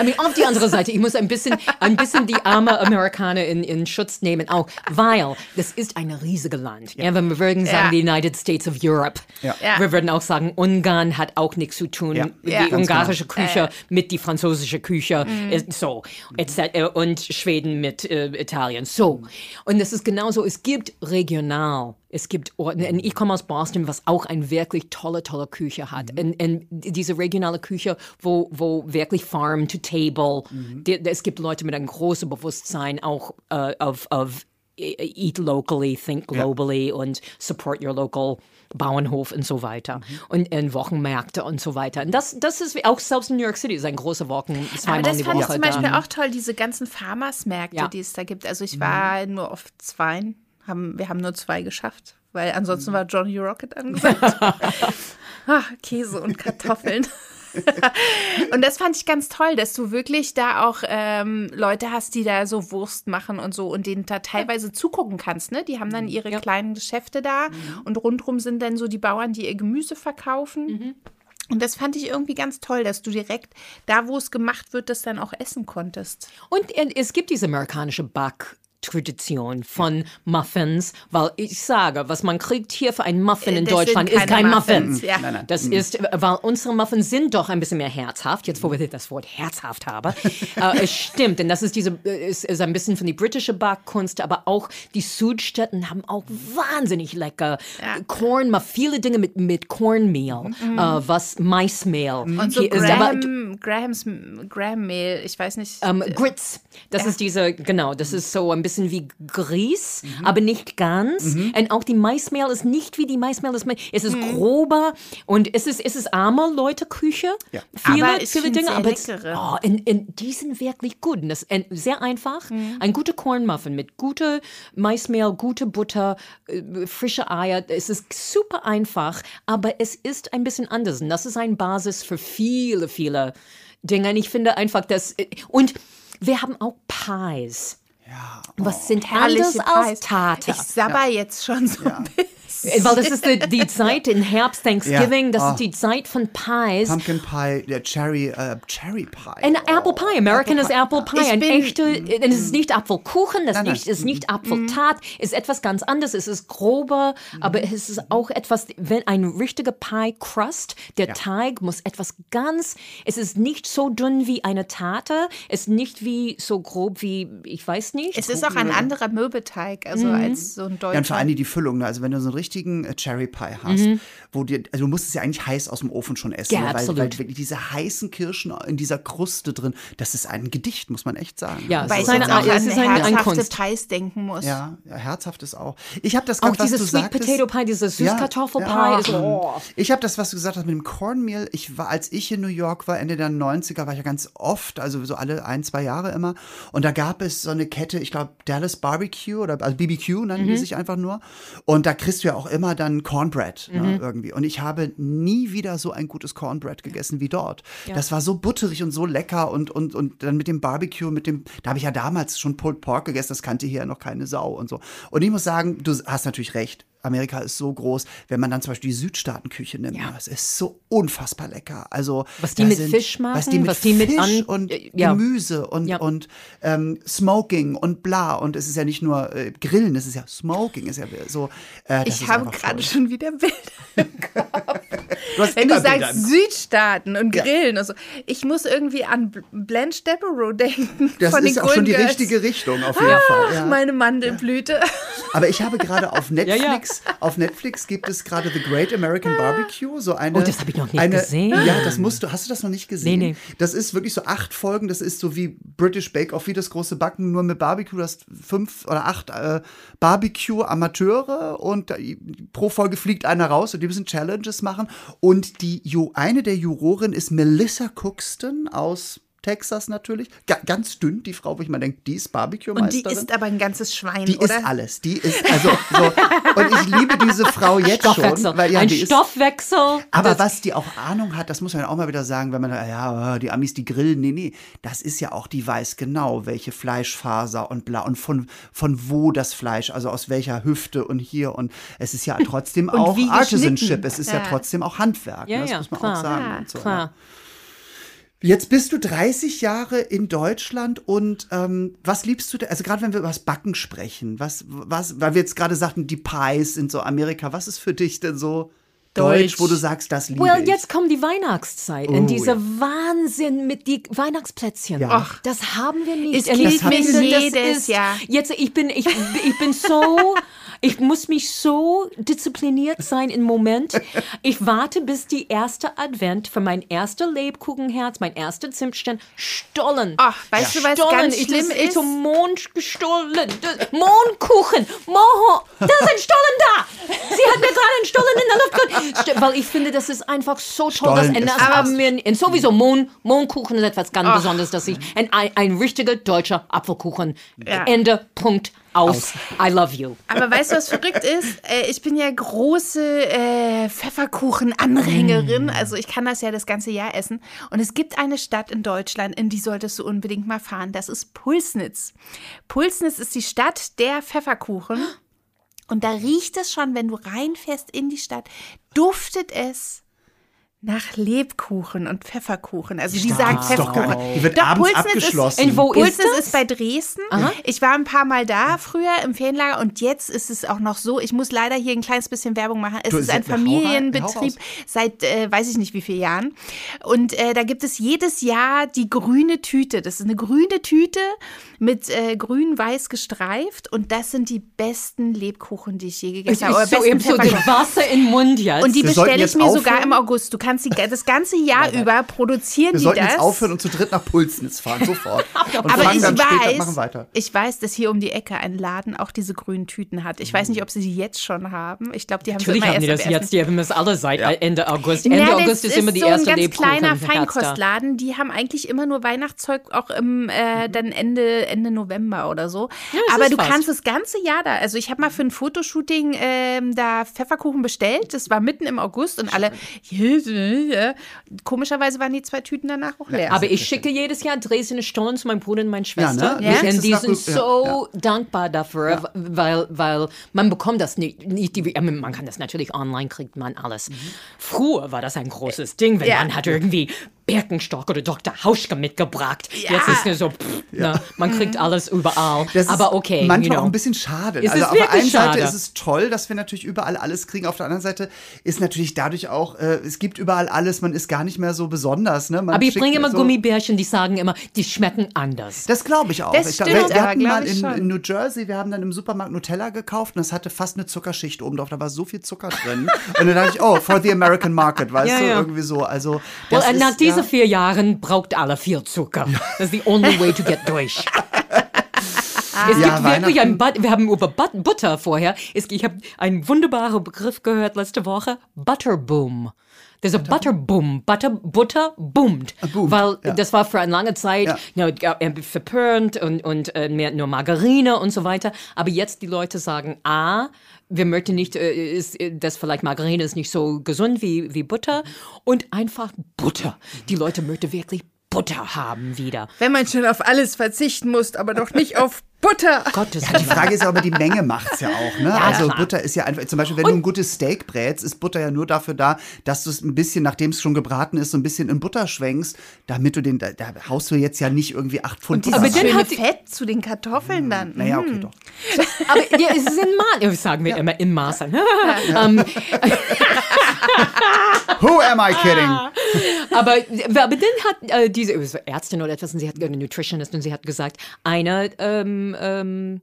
I mean, auf die andere Seite, ich muss ein bisschen, ein bisschen die arme Amerikaner in, in Schutz nehmen, auch, weil das ist ein riesiges Land. Ja. wenn wir würden sagen, Ja. die United States of Europe. Ja. Ja. Wir würden auch sagen, Ungarn hat auch nichts zu tun. Ja. Die Ja. Ungarische Küche mit die französische Küche, Mhm. äh, so. etc. Und Schweden mit äh, Italien, so. Und es ist genauso, es gibt regional es gibt Orte, und ich komme aus Boston, was auch eine wirklich tolle, tolle Küche hat. Mhm. Und, und diese regionale Küche, wo, wo wirklich Farm to Table, Mhm. die, es gibt Leute mit einem großen Bewusstsein auch äh, auf, auf Eat locally, think globally und support your local Bauernhof und so weiter. Mhm. Und, und Wochenmärkte und so weiter. Und das, das ist auch selbst in New York City ist ein großer Wochen, Aber das fand ich Woche zum Beispiel auch toll, diese ganzen Farmersmärkte, Ja. die es da gibt. Also ich war nur auf zwei, haben, wir haben nur zwei geschafft, weil ansonsten war Johnny Rocket angesagt. ah, Käse und Kartoffeln. und das fand ich ganz toll, dass du wirklich da auch ähm, Leute hast, die da so Wurst machen und so und denen da teilweise zugucken kannst. Ne? Die haben dann ihre kleinen Geschäfte da und rundrum sind dann so die Bauern, die ihr Gemüse verkaufen. Und das fand ich irgendwie ganz toll, dass du direkt da, wo es gemacht wird, das dann auch essen konntest. Und äh, es gibt diese amerikanische Back. Tradition von Muffins, weil ich sage, was man kriegt hier für einen Muffin in Äh, Das Deutschland ist kein Muffin. Muffins, ja. Nein, nein. Das ist, äh, weil unsere Muffins sind doch ein bisschen mehr herzhaft, jetzt wo wir das Wort herzhaft haben. äh, es stimmt, denn das ist diese, ist, ist ein bisschen von die britische Backkunst, aber auch die Südstaaten haben auch wahnsinnig lecker Corn, mal viele Dinge mit, mit Cornmeal, äh, was Maismehl. Und so ist. Aber, Graham, Grahams Graham-Mehl, ich weiß nicht. ähm, Grits, das ist diese, genau, das ist so ein bisschen wie Grieß, aber nicht ganz. Und auch die Maismehl ist nicht wie die Maismehl. Es ist grober und es ist, es ist arme Leute Küche. Ja. Viele, Aber ich viele Dinge, sehr aber es, leckere. oh, in, in, die sind wirklich gut. Und das ist sehr einfach. Ein guter Cornmuffin mit guter Maismehl, gute Butter, äh, frische Eier. Es ist super einfach, aber es ist ein bisschen anders. Und das ist eine Basis für viele, viele Dinge. Und ich finde einfach, dass. Und wir haben auch Pies. Ja. Was sind herrliche als Pies. Tarte? Ich sabber jetzt schon so ein bisschen. Weil das ist die, die Zeit in Herbst, Thanksgiving, das Ja. ist die Zeit von Pies. Pumpkin Pie, der Cherry, äh, Cherry Pie. Ein Apple Pie, American is Apple Pie. Ich Ein echter, es ist nicht Apfelkuchen, nein. nicht, ist nicht Apfeltat, ist etwas ganz anderes. Es ist grober, aber es ist auch etwas, wenn ein richtiger Pie Crust, der Teig muss etwas ganz, es ist nicht so dünn wie eine Tarte, es ist nicht wie so grob wie, ich weiß nicht. Es ist auch ein anderer Mürbeteig, also Mhm. als so ein deutscher. Ja, und vor allem die, Füllung. Ne? Also wenn du so einen richtigen äh, Cherry Pie hast, wo dir, also du musst es ja eigentlich heiß aus dem Ofen schon essen, Ja, ne? weil, absolut. weil wirklich diese heißen Kirschen in dieser Kruste drin, das ist ein Gedicht, muss man echt sagen. Ja, also, Weil eine- auch ja, an herzhafte. Pies denken muss. ja, ja, herzhaft ist auch. Ich habe das auch gerade, was dieses du Sweet sagtest. Potato Pie, dieses Süßkartoffelpie. Ja, ist, oh. Ich habe das, was du gesagt hast mit dem Cornmeal. Ich war, als ich in New York war, Ende der 90er, war ich ja ganz oft, also so alle ein, zwei Jahre immer. Und da gab es so eine Kette, ich glaube, Dallas Barbecue oder also BBQ nannten Mhm. die sich einfach nur. Und da kriegst du ja auch immer dann Cornbread Mhm. ne, irgendwie. Und ich habe nie wieder so ein gutes Cornbread gegessen wie dort. Das war so butterig und so lecker und, und, und dann mit dem Barbecue, mit dem, da habe ich ja damals schon Pulled Pork gegessen, das kannte hier ja noch keine Sau und so. Und ich muss sagen, du hast natürlich recht. Amerika ist so groß, wenn man dann zum Beispiel die Südstaatenküche nimmt, Ja. das ist so unfassbar lecker. Also Was die mit Fisch machen, was die mit was die mit Fisch an- und äh, ja. Gemüse und Ja. und ähm, Smoking und bla und es ist ja nicht nur äh, Grillen, es ist ja Smoking, ist ja so. Äh, Ich habe gerade schon wieder Bilder. Du Wenn du sagst. Südstaaten und Ja. Grillen und so. Ich muss irgendwie an Bl- Blanche Devereaux denken. das ist auch schon die Golden Girls. richtige Richtung auf jeden Fall. Ja. Meine Mandelblüte. Aber ich habe gerade auf ja. Netflix, auf Netflix gibt es gerade The Great American Barbecue, so eine. Oh, das habe ich noch nicht eine, gesehen. Ja, das musst du. Hast du das noch nicht gesehen? Nee, nee. Das ist wirklich so acht Folgen. Das ist so wie British Bake Off, wie das große Backen, nur mit Barbecue. Du hast fünf oder acht äh, Barbecue-Amateure und pro Folge fliegt einer raus und die müssen Challenges machen. Und die eine der Juroren ist Melissa Cookston aus Texas natürlich. Ga ganz dünn, die Frau, wo ich mal denke, die ist Und Barbecue-Meisterin. die ist aber ein ganzes Schwein, Die oder? ist alles. Die ist also so. Und ich liebe diese Frau jetzt Stoffwechsel. schon. Weil, ja, ein die ist, Stoffwechsel. aber was die auch Ahnung hat, das muss man ja auch mal wieder sagen, wenn man, ja, die Amis, die grillen. Nee, nee. Das ist ja auch, die weiß genau, welche Fleischfaser und bla und von, von wo das Fleisch, also aus welcher Hüfte und hier. Und es ist ja trotzdem Und auch Artisanship. Es ist ja, Ja. trotzdem auch Handwerk. ja, ne? das ja, muss man klar. auch sagen. Ja, und so, Klar. Jetzt bist du 30 Jahre in Deutschland und ähm, was liebst du da? Also gerade wenn wir über das Backen sprechen, was, was, weil wir jetzt gerade sagten, die Pies sind so Amerika, was ist für dich denn so Deutsch, Deutsch. wo du sagst, das liebe Well, ich? jetzt kommt die Weihnachtszeit Oh, und dieser ja. Wahnsinn mit die Weihnachtsplätzchen. Ja. Ach, das haben wir nicht. Es Und gilt ich mir finde, das jedes ist, Jahr. Jetzt, ich bin, ich, ich bin so, ich muss mich so diszipliniert sein im Moment. Ich warte bis die erste Advent für mein erster Lebkuchenherz, mein erster Zimtstern, Stollen. Ach, weißt du, was Stollen. ganz Ich- schlimm das ist? so Mond gestohlen. Mondkuchen. Moho. Da ist ein Stollen da. Sie hat mir gerade einen Stollen in der Luft geholt. St- Weil ich finde, das ist einfach so toll. Stollen Das, haben wir, und sowieso Mohn, Mohnkuchen ist etwas ganz Besonderes, dass ich, ein, ein, ein richtiger deutscher Apfelkuchen. Ja. Ende, Punkt, aus. I love you. Aber weißt du, was verrückt ist? Äh, ich bin ja große äh, Pfefferkuchen-Anhängerin. Also ich kann das ja das ganze Jahr essen. Und es gibt eine Stadt in Deutschland, in die solltest du unbedingt mal fahren. Das ist Pulsnitz. Pulsnitz ist die Stadt der Pfefferkuchen. Und da riecht es schon, wenn du reinfährst in die Stadt, duftet es nach Lebkuchen und Pfefferkuchen. Also die sagen Pfefferkuchen. Die wird Doch, abends Pulsnitz abgeschlossen. Ist, wo ist Pulsnitz das? ist bei Dresden. Ich war ein paar Mal da früher im Ferienlager und jetzt ist es auch noch so. Ich muss leider hier ein kleines bisschen Werbung machen. Es Du, ist ein Familienbetrieb seit äh, weiß ich nicht wie vielen Jahren. Und äh, da gibt es jedes Jahr die grüne Tüte. Das ist eine grüne Tüte mit äh, grün-weiß gestreift und das sind die besten Lebkuchen, die ich je Ich, gegessen ich habe. so, Oder besten eben so. Wasser im Mund jetzt. Und die bestelle ich mir sogar aufhören. im August. Du kannst die, das ganze Jahr über produzieren Wir die sollten das. jetzt aufhören und zu dritt nach Pulsnitz fahren, sofort. Und aber ich dann später, weiß, machen weiter. ich weiß, dass hier um die Ecke ein Laden auch diese grünen Tüten hat. Ich weiß nicht, ob sie die jetzt schon haben. Ich glaube, die haben sie Natürlich immer haben die erst das am jetzt, die haben das alle seit Ende August. Ja, Ende das August ist immer die so erste ein ganz Lebkuchen. kleiner. Feinkostladen. Die haben eigentlich immer nur Weihnachtszeug auch im äh, dann Ende Ende November oder so. das Aber du fast. kannst das ganze Jahr da. Also ich habe mal für ein Fotoshooting ähm, da Pfefferkuchen bestellt. Das war mitten im August und alle. Komischerweise waren die zwei Tüten danach auch leer. Aber ich schicke jedes Jahr Dresdner Stollen zu meinem Bruder und meiner Schwester. ne? Ja. Und die sind so dankbar dafür, weil, weil man bekommt das nicht, nicht die, man kann das natürlich online, kriegt man alles. Früher war das ein großes Ding, wenn Ja. man hat irgendwie Birkenstock oder Dr. Hauschka mitgebracht. Jetzt ist es so, pff, ne, man kriegt alles überall. Das Aber ist okay, manchmal you know. auch ein bisschen schade. Es also ist auf der einen Seite schade. ist es toll, dass wir natürlich überall alles kriegen. Auf der anderen Seite ist natürlich dadurch auch, äh, es gibt überall alles, man ist gar nicht mehr so besonders. Ne? Man Aber ich bringe immer so, Gummibärchen, die sagen immer, die schmecken anders. Das glaube ich auch. Das ich glaub, stimmt, wir, wir hatten mal ich in, in New Jersey, wir haben dann im Supermarkt Nutella gekauft und das hatte fast eine Zuckerschicht oben drauf. Da war so viel Zucker drin. und dann dachte ich, oh, for the American market, weißt Ja, du, ja. irgendwie so. Also, Well, äh, nach ist, diesen ja, vier Jahren braucht alle viel Zucker. Das ist the only way to get durch. Es Ja, gibt wirklich ein But wir haben über But Butter vorher. Es, ich habe einen wunderbaren Begriff gehört letzte Woche. Butterboom. There's a Butterboom. Butter, Butter boomt. boomt, Weil ja. das war für eine lange Zeit Ja. äh, verpönt und, und äh, mehr nur Margarine und so weiter. Aber jetzt die Leute sagen, ah, wir möchten nicht, äh, ist, äh, das vielleicht Margarine ist nicht so gesund wie, wie Butter. Und einfach Butter. Die Leute möchten wirklich Butter haben wieder. Wenn man schon auf alles verzichten muss, aber doch nicht auf Butter. Gottes Die Frage ist ja aber, die Menge macht's ja auch. Ne? also klar. Butter ist ja einfach, zum Beispiel, wenn du ein gutes Steak brätst, ist Butter ja nur dafür da, dass du es ein bisschen, nachdem es schon gebraten ist, so ein bisschen in Butter schwenkst, damit du den, da, da haust du jetzt ja nicht irgendwie acht Pfund Butter Aber dann schöne hat die- Fett zu den Kartoffeln dann. Naja, okay, doch. Aber ja, es ist in Maß. Sagen wir immer in Maß. ähm, Who am I kidding? aber, aber dann hat äh, diese Ärztin oder etwas, und sie hat eine Nutritionist und sie hat gesagt, eine, ähm, ähm,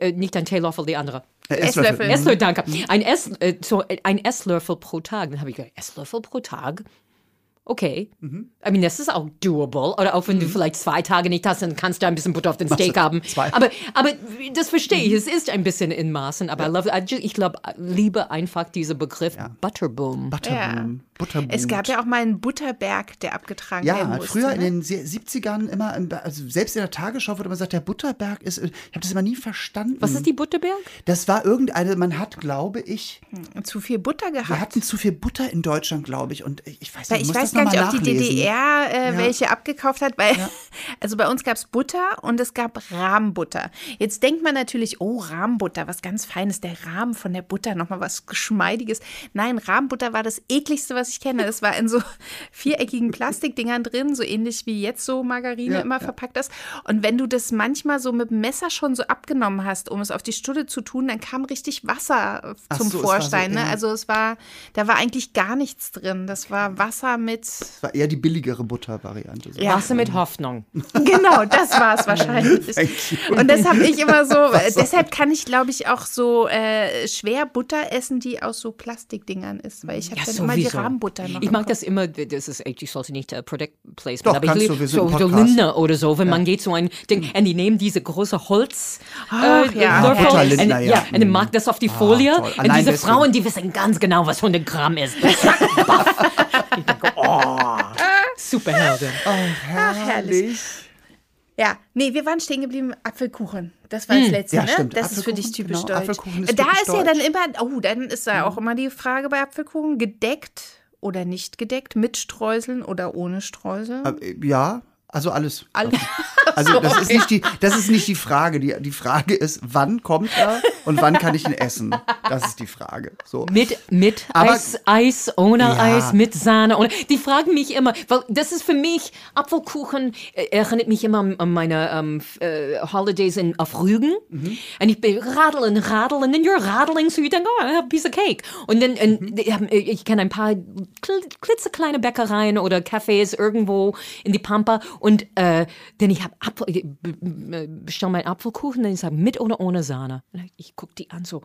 äh, nicht ein Teelöffel, die andere. Äh, Esslöffel. Esslöffel, danke. Ein, Ess, äh, so, äh, ein Esslöffel pro Tag. Dann habe ich gedacht, Esslöffel pro Tag? Okay. Mhm. I mean, das ist auch doable. Oder auch wenn du vielleicht zwei Tage nicht hast, dann kannst du ein bisschen Butter auf den Steak haben. zwei. Aber, aber das verstehe ich. Es ist ein bisschen in Maßen. Aber I love, I ju- ich glaube, liebe einfach diesen Begriff Butterboom. Butterboom. Butterboom. Es gab ja auch mal einen Butterberg, der abgetragen werden Ja, früher in ne? den sie- 70ern immer, im- also selbst in der Tagesschau wurde immer gesagt, der Butterberg ist, ich habe das immer nie verstanden. Was ist die Butterberg? Das war irgendeine, man hat, glaube ich, zu viel Butter wir gehabt. hatten zu viel Butter in Deutschland, glaube ich. Und ich weiß nicht, ich muss weiß gar nicht, ob die. DDR äh, welche abgekauft hat, weil also bei uns gab es Butter und es gab Rahmbutter. Jetzt denkt man natürlich, oh, Rahmbutter, was ganz Feines, der Rahmen von der Butter, nochmal was Geschmeidiges. Nein, Rahmbutter war das ekligste, was ich kenne. Das war in so viereckigen Plastikdingern drin, so ähnlich wie jetzt so Margarine Ja, immer ja. verpackt ist. Und wenn du das manchmal so mit dem Messer schon so abgenommen hast, um es auf die Stulle zu tun, dann kam richtig Wasser Ach zum so, es war so, Vorstein. ne? ja. Also es war, da war eigentlich gar nichts drin. Das war Wasser mit Das war eher die billigere Buttervariante. So. Ja. Wasser mit Hoffnung. Genau, das war es wahrscheinlich. Und das habe ich immer so, äh, deshalb kann ich, glaube ich, auch so äh, schwer Butter essen, die aus so Plastikdingern ist, weil ich habe Ja, dann immer die sowieso. Rahmbutter noch. Ich mag das immer, das ist echt, ich sollte nicht äh, Product Placement, Doch, aber ich kannst liebe du, wir sind so, so. Lindner oder so, wenn man geht so ein Ding, und die nehmen diese große Holz Ach, äh, ja. Butter und, Lindner, ja. ja, und dann mag das auf die Folie toll. und Allein diese deswegen. Frauen, die wissen ganz genau, was 100 Gramm ist. Ich denke, oh, super Heldin. Ach, herrlich. Ja, nee, wir waren stehen geblieben, Apfelkuchen. Das war das letzte, Ja, ne? stimmt. Das ist für dich typisch genau. deutsch. Apfelkuchen ist da typisch ist ja dann immer, oh, dann ist da auch immer die Frage bei Apfelkuchen, gedeckt oder nicht gedeckt, mit Streuseln oder ohne Streuseln. Äh, Ja, Also alles. Alles. Also das ist nicht die, das ist nicht die Frage. Die, die Frage ist, wann kommt er und wann kann ich ihn essen? Das ist die Frage. So. Mit, mit Aber- Eis, Eis, ohne Ja. Eis, mit Sahne. Ohne, die fragen mich immer, weil das ist für mich, Apfelkuchen äh, erinnert mich immer an, meine ähm, f- äh, Holidays in, auf Rügen. Mhm. Und ich bin radeln, radeln, and then you're rattling, so you think, oh, I have a piece of cake. Und dann, Mhm. äh, ich kenne ein paar kl- klitzekleine Bäckereien oder Cafés irgendwo in die Pampa. Und äh, denn ich habe Apfel, ich b- bestell meinen Apfelkuchen, und ich sage mit oder ohne Sahne. Und ich gucke die an so.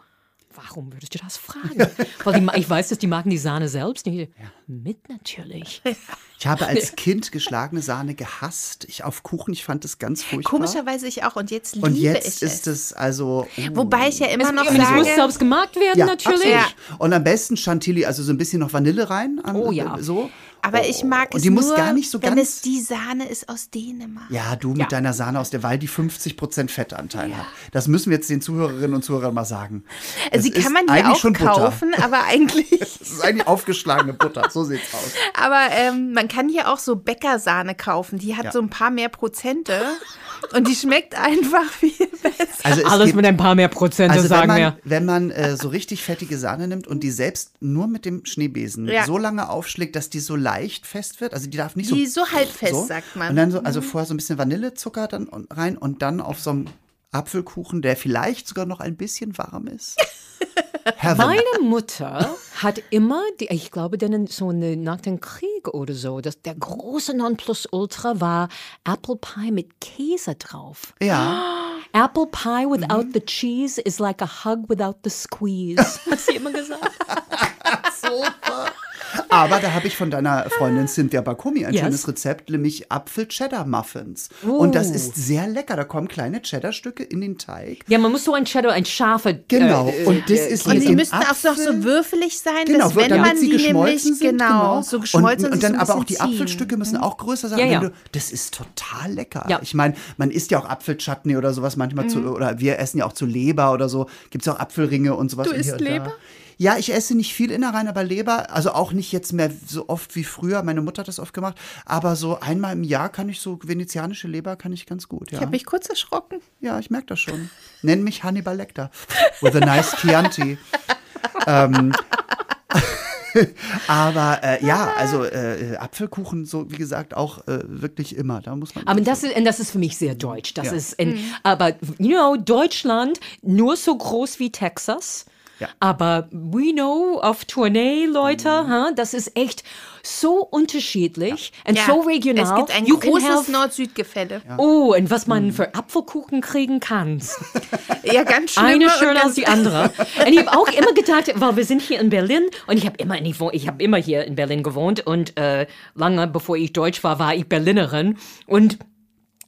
Warum würdest du das fragen? Weil die, ich weiß, dass die machen die Sahne selbst. Und ich, Mit natürlich. Ich habe als Kind geschlagene Sahne gehasst. Ich auf Kuchen, ich fand es ganz furchtbar. Komischerweise ich auch. Und jetzt liebe Und jetzt ich ist es. also. oh. Wobei ich ja immer noch Und es muss sage, selbst gemacht werden, Ja, natürlich. absolut. Und am besten Chantilly, also so ein bisschen noch Vanille rein. An, Oh ja. So. aber ich mag Und es die muss nur, gar nicht so wenn ganz- es die Sahne ist aus Dänemark. Ja, du mit Ja. deiner Sahne aus der Wahl, die 50% Fettanteil hat. Das müssen wir jetzt den Zuhörerinnen und Zuhörern mal sagen. Das Sie kann man eigentlich auch Butter. kaufen, aber eigentlich, Das ist eigentlich aufgeschlagene Butter. So sieht's aus. aber ähm, man kann hier auch so Bäckersahne kaufen. Die hat Ja. so ein paar mehr Prozente und die schmeckt einfach viel besser. Also es Alles gibt, mit ein paar mehr Prozente, also sagen man, wir. wenn man äh, so richtig fettige Sahne nimmt und die selbst nur mit dem Schneebesen Ja. so lange aufschlägt, dass die so leicht fest wird, also die darf nicht Die so so halb fest, sagt man. Mhm. Und dann so, also vorher so ein bisschen Vanillezucker dann rein und dann auf so einem Apfelkuchen, der vielleicht sogar noch ein bisschen warm ist. Heaven. Meine Mutter hat immer, die, ich glaube, denn so nach dem Krieg oder so, das, der große Nonplusultra war Apple Pie mit Käse drauf. Ja, Apple Pie without the cheese is like a hug without the squeeze. Hat sie immer gesagt. aber da habe ich von deiner Freundin Cynthia Bakomi ein Yes. schönes Rezept, nämlich Apfel-Cheddar-Muffins. Und das Oh. ist sehr lecker. Da kommen kleine Cheddar-Stücke in den Teig. Ja, man muss so ein Cheddar, ein scharfer. Genau. Äh, und das ist und dem müssten auch so, Apfel- so würfelig sein, Genau, dass wenn damit man sie die geschmolzen nämlich, sind. genau, so geschmolzen und, und sich dann so aber auch die ziehen. Apfelstücke müssen auch größer sein. Ja, ja. Du, das ist total lecker. Ja. Ich meine, man isst ja auch Apfelchutney oder sowas manchmal zu, oder wir essen ja auch zu Leber oder so. Gibt es auch Apfelringe und sowas. Du und hier isst und da. Ja, ich esse nicht viel Innereien, aber Leber, also auch nicht jetzt mehr so oft wie früher. Meine Mutter hat das oft gemacht. Aber so einmal im Jahr kann ich so venezianische Leber kann ich ganz gut. Ja, Ich habe mich kurz erschrocken. ja ich merke das schon. Nenn mich Hannibal Lecter. With a nice Chianti. ähm, aber äh, ja, also äh, Apfelkuchen, so wie gesagt, auch äh, wirklich immer. Da muss man. Aber das ist, und das ist für mich sehr deutsch. Das Ja. ist, in, aber, you know, Deutschland nur so groß wie Texas. Ja. Aber we know auf Tournee, Leute, Mhm. huh, das ist echt so unterschiedlich und Ja, so regional. Es gibt ein You can großes Nord-Süd-Gefälle. Ja. Oh, und was Mhm. man für Apfelkuchen kriegen kann. ganz schön. Eine schöner als die andere. Und ich habe auch immer gedacht, weil wir sind hier in Berlin und ich habe immer, ich habe immer hier in Berlin gewohnt und äh, lange bevor ich Deutsch war, war ich Berlinerin und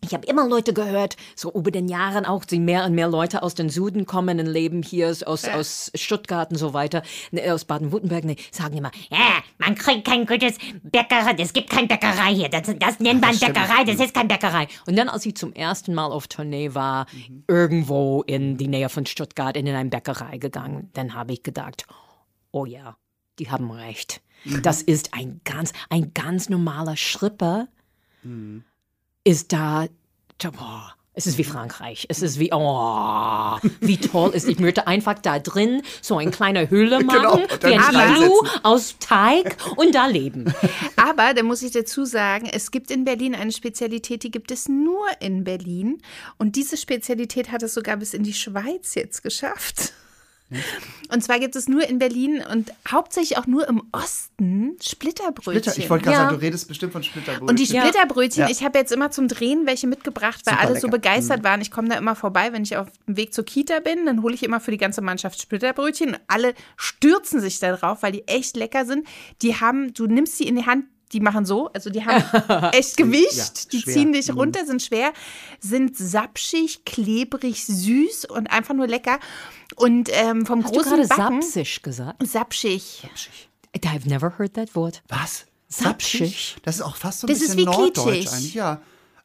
ich habe immer Leute gehört, so über den Jahren auch, die mehr und mehr Leute aus dem Süden kommen und leben hier aus, aus Stuttgart und so weiter, ne, aus Baden-Württemberg, ne, sagen immer, Ja, man kriegt kein gutes Bäckerei. Es gibt kein Bäckerei hier. Das, das nennt man Bäckerei. Das ist kein Bäckerei. Und dann, als ich zum ersten Mal auf Tournee war, irgendwo in die Nähe von Stuttgart in eine Bäckerei gegangen, dann habe ich gedacht, oh ja, die haben recht. Das ist ein ganz, ein ganz normaler Schripper, ist da, boah, es ist wie Frankreich. Es ist wie, oh, wie toll ist. Ich möchte einfach da drin so eine kleine Höhle machen, Genau, wie ein. Iglu aus Teig und da leben. Aber da muss ich dazu sagen, es gibt in Berlin eine Spezialität, die gibt es nur in Berlin. Und diese Spezialität hat es sogar bis in die Schweiz jetzt geschafft. Und zwar gibt es nur in Berlin und hauptsächlich auch nur im Osten Splitterbrötchen. Splitter, ich wollte gerade Ja. sagen, du redest bestimmt von Splitterbrötchen. Und die. Splitterbrötchen, Ja. ich habe jetzt immer zum Drehen welche mitgebracht, weil Super alle so lecker. begeistert waren. Ich komme da immer vorbei, wenn ich auf dem Weg zur Kita bin, dann hole ich immer für die ganze Mannschaft Splitterbrötchen. Alle stürzen sich da drauf, weil die echt lecker sind. Die haben, du nimmst sie in die Hand, die machen so, also die haben echt Gewicht, Ja, die ziehen dich Mhm. runter, sind schwer, sind sapschig, klebrig, süß und einfach nur lecker. Und ähm, vom Hast du großen gerade Backen, sapsig gesagt? sapschig. I've never heard that word. Was? Sapschig? Das ist auch fast so ein Das ist bisschen wie norddeutsch klitschig. eigentlich, ja.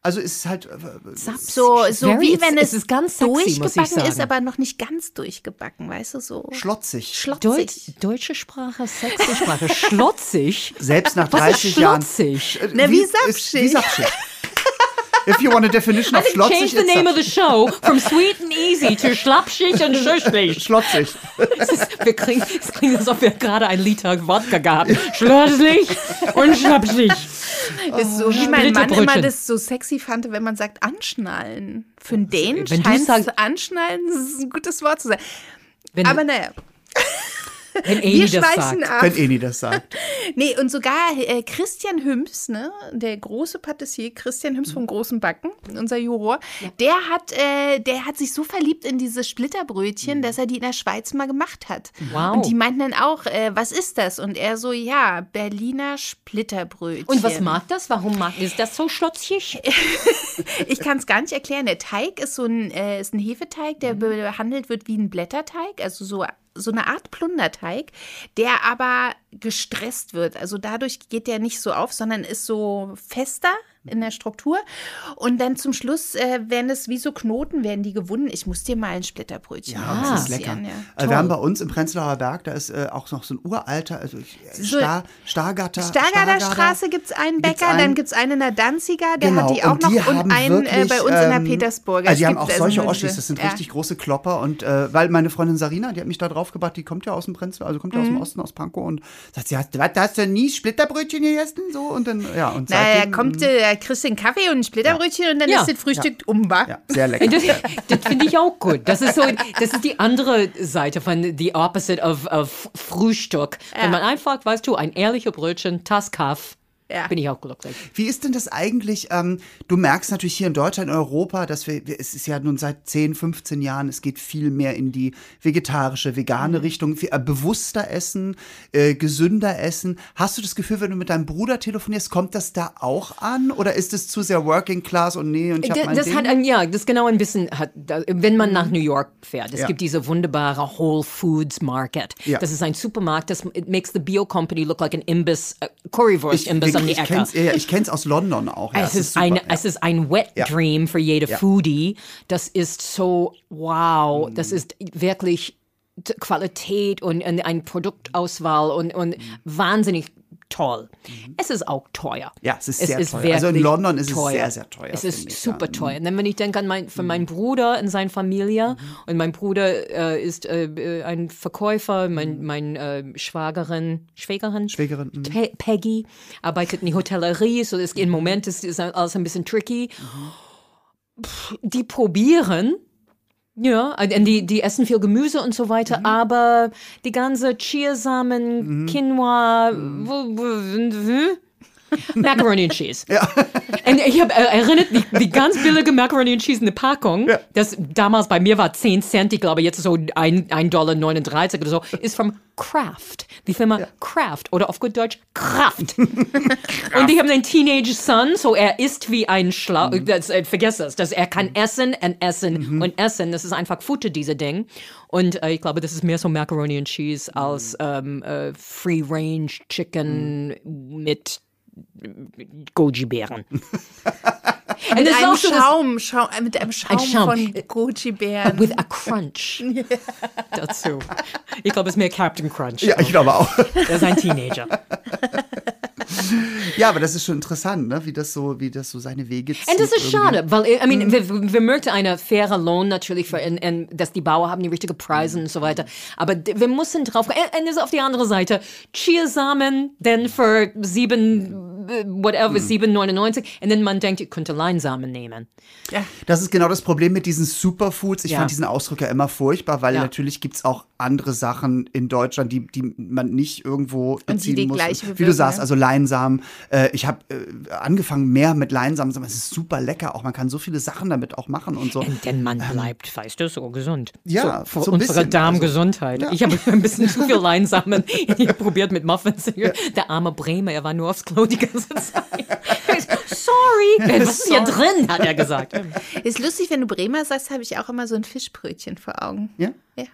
Also es ist halt äh, So, so Very- wie wenn es- es, ganz sexy, durchgebacken ist, aber noch nicht ganz durchgebacken, weißt du, so schlotzig. Deut schlotzig. deutsche Sprache, sexy Sprache, schlotzig. Selbst nach Was ist 30 Jahren. schlotzig? Äh, Na, wie Wie sapschig. sapschig. If you want a definition I of schlotzig, change the name of the show from sweet and easy to schlapschig und schüchtig. schlotzig. Es ist- Wir kriegen, es klingt, als ob wir gerade ein Liter Wodka gehabt Schlotzig und schlapschig. ist so, wie mein Mann immer das so sexy fand, wenn man sagt anschnallen. Für den du scheint anschnallen das ist ein gutes Wort zu sein. Wenn, Aber naja, wenn wir Amy das schweifen sagt. ab. Wenn Eni das sagt. Nee, und sogar äh, Christian Hüms, ne, der große Patissier, Christian Hüms vom großen Backen, unser Juror, der hat, äh, der hat sich so verliebt in diese Splitterbrötchen, dass er die in der Schweiz mal gemacht hat. Wow. Und die meinten dann auch, äh, was ist das? Und er so, ja, Berliner Splitterbrötchen. Und was mag das? Warum mag ist das so schlotzig? Ich kann es gar nicht erklären. Der Teig ist so ein, äh, ist ein Hefeteig, der behandelt wird wie ein Blätterteig, also so, so eine Art Plunderteig, der aber gestresst wird. Also dadurch geht der nicht so auf, sondern ist so fester in der Struktur. Und dann zum Schluss äh, werden es wie so Knoten, werden die gewunden. Ich muss dir mal ein Splitterbrötchen Ja, das ist lecker. Ja. Äh, Wir haben bei uns im Prenzlauer Berg, da ist äh, auch noch so ein uralter, also ich- So- Star, Stargarter. Stargarder Straße gibt es einen Gibt's Bäcker, einen- dann gibt es einen in der Danziger, der Genau, hat die auch und noch die und einen äh, wirklich, bei uns in der ähm, Petersburger. Also die haben auch solche Oschis, das sind ja. richtig große Klopper und äh, weil meine Freundin Sarina, die hat mich da drauf gebracht, die kommt ja aus dem Prenzlau, also kommt ja aus Mhm. dem Osten, aus Pankow und sagt, sie, hast, was, hast du nie Splitterbrötchen gegessen? So und dann, ja, und Naja, seitdem, kommt, äh, kriegst du einen Kaffee und ein Splitterbrötchen und dann Ja. ist das Frühstück um, wa? ja, sehr lecker. Das, das finde ich auch gut. Das ist so, das ist die andere Seite von the opposite of, of Frühstück. Wenn man einfach, weißt du, ein ehrlicher Brötchen, Tass Kaff, Ja. bin ich auch glücklich. Wie ist denn das eigentlich? Ähm, du merkst natürlich hier in Deutschland, in Europa, dass wir, wir- es ist ja nun seit 10, 15 Jahren, es geht viel mehr in die vegetarische, vegane Richtung, viel, äh, bewusster essen, äh, gesünder essen. Hast du das Gefühl, wenn du mit deinem Bruder telefonierst, kommt das da auch an? Oder ist es zu sehr Working Class und nee, und ich habe Das, mein das Ding? hat ein, ja, das genau ein bisschen hat, da, wenn man nach New York fährt. Es Ja. gibt diese wunderbare Whole Foods Market. Ja. Das ist ein Supermarkt, das it makes the Bio Company look like an Imbiss, uh, Currywurst Imbiss um die ich, Ecke. kenn's, ja, ich kenn's aus London auch. Ja, es, ist ein, super, ja. es ist ein Wet. Dream für jede. Foodie. Das ist so, wow, das Mhm. ist wirklich Qualität und, und ein Produktauswahl und, und wahnsinnig toll. Es ist auch teuer. Mhm. Ja, es ist sehr teuer. wirklich Also in London ist es teuer. sehr, sehr teuer, Es ist ich, super ja. teuer. Und dann, wenn ich denke an mein, von Mhm. meinem Bruder und seine Familie, und mein Bruder äh, ist äh, äh, ein Verkäufer, mein, mein äh, Schwagerin, Schwägerin, Mhm. Schwägerin, mhm. Pe Peggy, arbeitet in die Hotellerie, so ist, im Moment ist, ist alles ein bisschen tricky. Pff, Die probieren, ja, und die, die essen viel Gemüse und so weiter, Mhm. aber die ganze Chiasamen, Quinoa, Mhm. w- w- Macaroni and Cheese. Und ich habe äh, erinnert, wie, wie ganz billige Macaroni and Cheese in der Packung, das damals bei mir war 10 Cent, ich glaube jetzt so 1,39 Dollar oder so, ist vom Kraft. Die Firma Kraft oder auf gut Deutsch Kraft. Und die haben einen Teenage Son, so er ist wie ein Schlau. Das, äh, vergiss das, dass er kann essen und essen und essen. Das ist einfach Futter, diese Ding. Und äh, ich glaube, das ist mehr so Macaroni and Cheese als ähm, äh, Free Range Chicken mit Goji-Beeren. Und Mit einem Schaum, Schaum, äh, mit einem Schaum, Schaum. von Goji-Bären. With a crunch dazu. Ich glaube, es ist mehr Captain Crunch. Ja, ich glaube auch. Er ist ein Teenager. Ja, aber das ist schon interessant, ne? wie, das so, wie das so seine Wege zieht. Und das ist irgendwie. schade, weil, I mean, wir, wir möchten einen fairen Lohn natürlich, für, und, und, dass die Bauern haben die richtigen Preise und so weiter. Aber wir müssen drauf, und, und auf die andere Seite. Chiasamen, dann für sieben, whatever, 7,99. Und dann man denkt, ich könnte Leinsamen nehmen. Das ist genau das Problem mit diesen Superfoods. Ich Ja. fand diesen Ausdruck ja immer furchtbar, weil Ja. natürlich gibt es auch andere Sachen in Deutschland, die, die man nicht irgendwo beziehen die muss. gleiche Wie du sagst, also Leinsamen. Äh, ich habe äh, angefangen mehr mit Leinsamen. Es ist super lecker. Auch man kann so viele Sachen damit auch machen und so. Denn man bleibt, weißt du, so gesund. Ja, so, für so unsere bisschen, Darmgesundheit. also, ja. Ich habe ein bisschen zu viel Leinsamen hier probiert mit Muffins. Der arme Bremer, er war nur aufs Klo die ganze Zeit. Sorry. Was ist hier drin, hat er gesagt. Ist lustig, wenn du Bremer sagst, habe ich auch immer so ein Fischbrötchen vor Augen. Ja? Ja.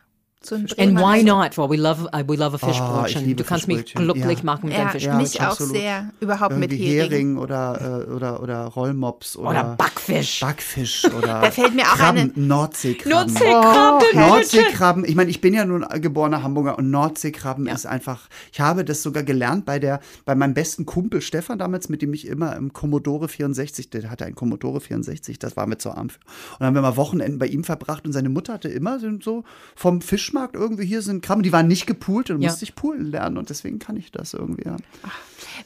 So ein And why Fisch. not? Well, we love, uh, we love a Oh, ich Fischbrötchen. liebe du kannst mich glücklich ja. machen mit Ja, deinem Fischbrötchen. mich auch sehr. Überhaupt mit Irgendwie Hering. Hering oder, äh, oder, oder Rollmops oder, Oder Backfisch. Backfisch oder Da fällt mir auch Krabben, eine- Nordseekrabben. Nordseekrabben. Nordseekrabben. Ich meine, ich bin ja nun geborener Hamburger und Nordseekrabben ist einfach. Ich habe das sogar gelernt bei der, bei meinem besten Kumpel Stefan damals, mit dem ich immer im Commodore 64, der hatte einen Commodore 64, das war mir zu arm für. Und dann haben wir mal Wochenenden bei ihm verbracht und seine Mutter hatte immer so- vom Fischmarkt irgendwie hier sind Krabben, die waren nicht gepoolt und Ja. musste ich poolen lernen und deswegen kann ich das irgendwie. Ja.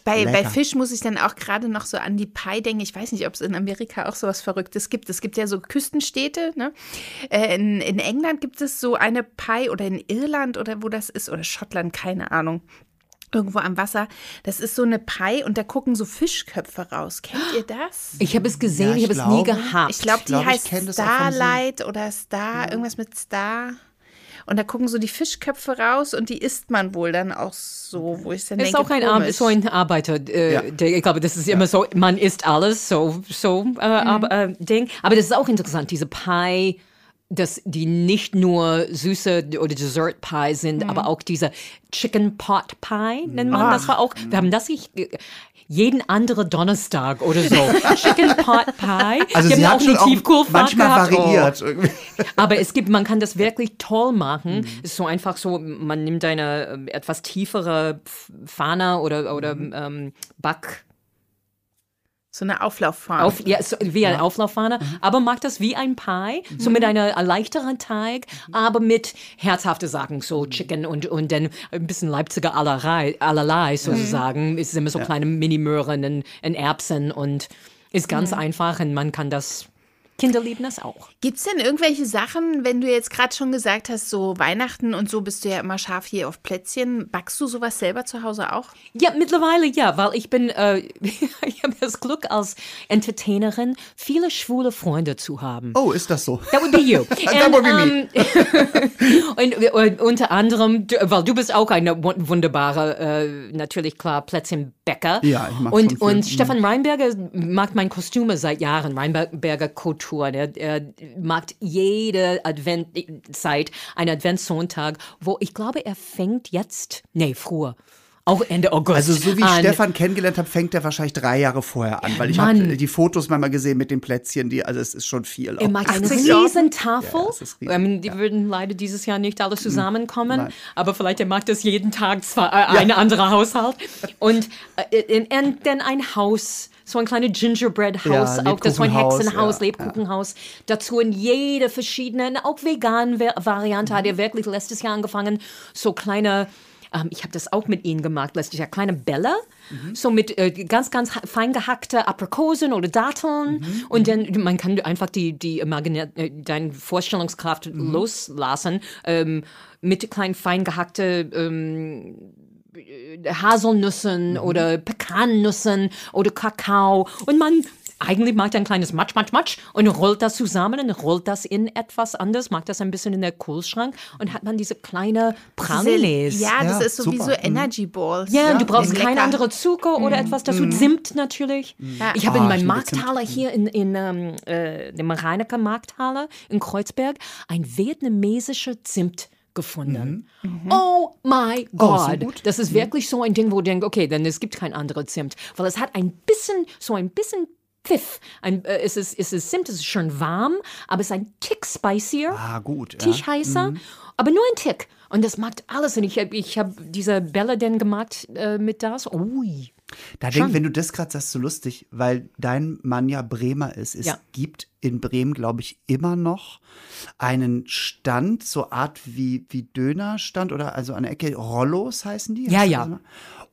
Bei, bei. Fisch muss ich dann auch gerade noch so an die Pi denken. Ich weiß nicht, ob es in Amerika auch sowas Verrücktes gibt. Es gibt ja so Küstenstädte. Ne? Äh, in, in England gibt es so eine Pi oder in Irland oder wo das ist oder Schottland, keine Ahnung. Irgendwo am Wasser. Das ist so eine Pi und da gucken so Fischköpfe raus. Kennt ihr das? Ich habe es gesehen, Ja, ich ich habe es nie gehabt. Ich glaube, die glaub, ich heißt vom Sehen. Starlight oder Star, irgendwas mit Star. Und da gucken so die Fischköpfe raus und die isst man wohl dann auch so, wo ich dann Es denke, ist auch ein, komisch. so ein Arbeiter, äh, Ja. der, ich glaube, das ist immer so, man isst alles, so, so äh, aber, äh, Ding. Aber das ist auch interessant, diese Pie, dass die nicht nur süße oder Dessert Pie sind, aber auch diese Chicken Pot Pie nennt man das war auch. Wir haben das äh, jeden anderen Donnerstag oder so. Chicken Pot Pie. Also Die sie haben hat schon auch manchmal gehabt. Oh. variiert. irgendwie. Aber es gibt, man kann das wirklich toll machen. Mhm. Es ist so einfach so, man nimmt eine ähm, etwas tiefere Fahne oder, oder Mhm. ähm, Back. So eine Auflaufform. Auf, ja, so, wie eine Auflauffahne, Mhm. aber macht das wie ein Pie, so mit einer leichteren Teig, Mhm. aber mit herzhafte Sachen, so Chicken und, und dann ein bisschen Leipziger allerlei, allerlei sozusagen. Es sind immer so kleine Mini-Möhren und, und Erbsen und ist ganz Mhm. einfach und man kann das, Kinder lieben das auch. Gibt es denn irgendwelche Sachen, wenn du jetzt gerade schon gesagt hast, so Weihnachten und so bist du ja immer scharf hier auf Plätzchen, backst du sowas selber zu Hause auch? Ja, mittlerweile ja, weil ich bin, äh, ich habe das Glück als Entertainerin, viele schwule Freunde zu haben. Oh, ist das so? That would be you. That would be me. und, und unter anderem, du, weil du bist auch eine wun- wunderbare, äh, natürlich klar, Plätzchenbäcker. Ja, ich mag und, und Stefan Reinberger mag mein Kostüme seit Jahren, Reinberger Kultur. Der, er mag jede Adventzeit, einen Adventssonntag, wo ich glaube, er fängt jetzt, nee, früher, auch Ende August. Also so wie ich an. Stefan kennengelernt habe, fängt er wahrscheinlich drei Jahre vorher an, weil ich habe die Fotos manchmal gesehen mit den Plätzchen, die, also es ist schon viel. Er macht eine 80 Sorten? riesen Tafel. Ja, I mean, die würden leider dieses Jahr nicht alles zusammenkommen, Nein. aber vielleicht er macht das jeden Tag zwar äh, ein anderer Haushalt und äh, und- und dann ein Haus. So ein kleines Gingerbread-Haus, Ja, auch das so ein Hexenhaus, ja, Lebkuchenhaus. Dazu in jede verschiedene, auch vegan Va- Variante hat er wirklich letztes Jahr angefangen. So kleine, ähm, ich habe das auch mit ihnen gemacht letztes Jahr, kleine Bälle. So mit äh, ganz, ganz fein gehackte Aprikosen oder Datteln. Und dann, man kann einfach die, die Imagina äh, deine Vorstellungskraft loslassen. Ähm, mit kleinen fein gehackte ähm, Haselnüssen oder Pekannüssen oder Kakao und man eigentlich macht ein kleines Matsch, Matsch, Matsch und rollt das zusammen und rollt das in etwas anderes, macht das ein bisschen in der Kühlschrank und hat man diese kleine Pralines. Ja, das Ja, ist so wie super. so Energy Balls. Ja, du brauchst Ist keinen lecker. anderen Zucker oder etwas dazu. Zimt natürlich. Ich habe Ah, in ich meinem Markthalle hier in, in ähm, äh, dem Rheinecker Markthalle in Kreuzberg ein vietnamesischer Zimt gefunden. Oh my Mhm. Oh, so God. gut. das ist wirklich so ein Ding, wo du denkst, okay, dann es gibt kein anderes Zimt. Weil es hat ein bisschen, so ein bisschen Pfiff. Ein, äh, es, ist, es ist Zimt, es ist schon warm, aber es ist ein Tick spicier. Ah, gut. Ja. Tick heißer, aber nur ein Tick. Und das macht alles. Und ich habe ich hab diese Bälle denn gemacht äh, mit das. Ui. Da denk, wenn du das gerade sagst, so lustig, weil dein Mann ja Bremer ist. Es Ja. gibt in Bremen, glaube ich, immer noch einen Stand, so Art wie, wie Dönerstand oder also an der Ecke, Rollos heißen die. Ja, ja.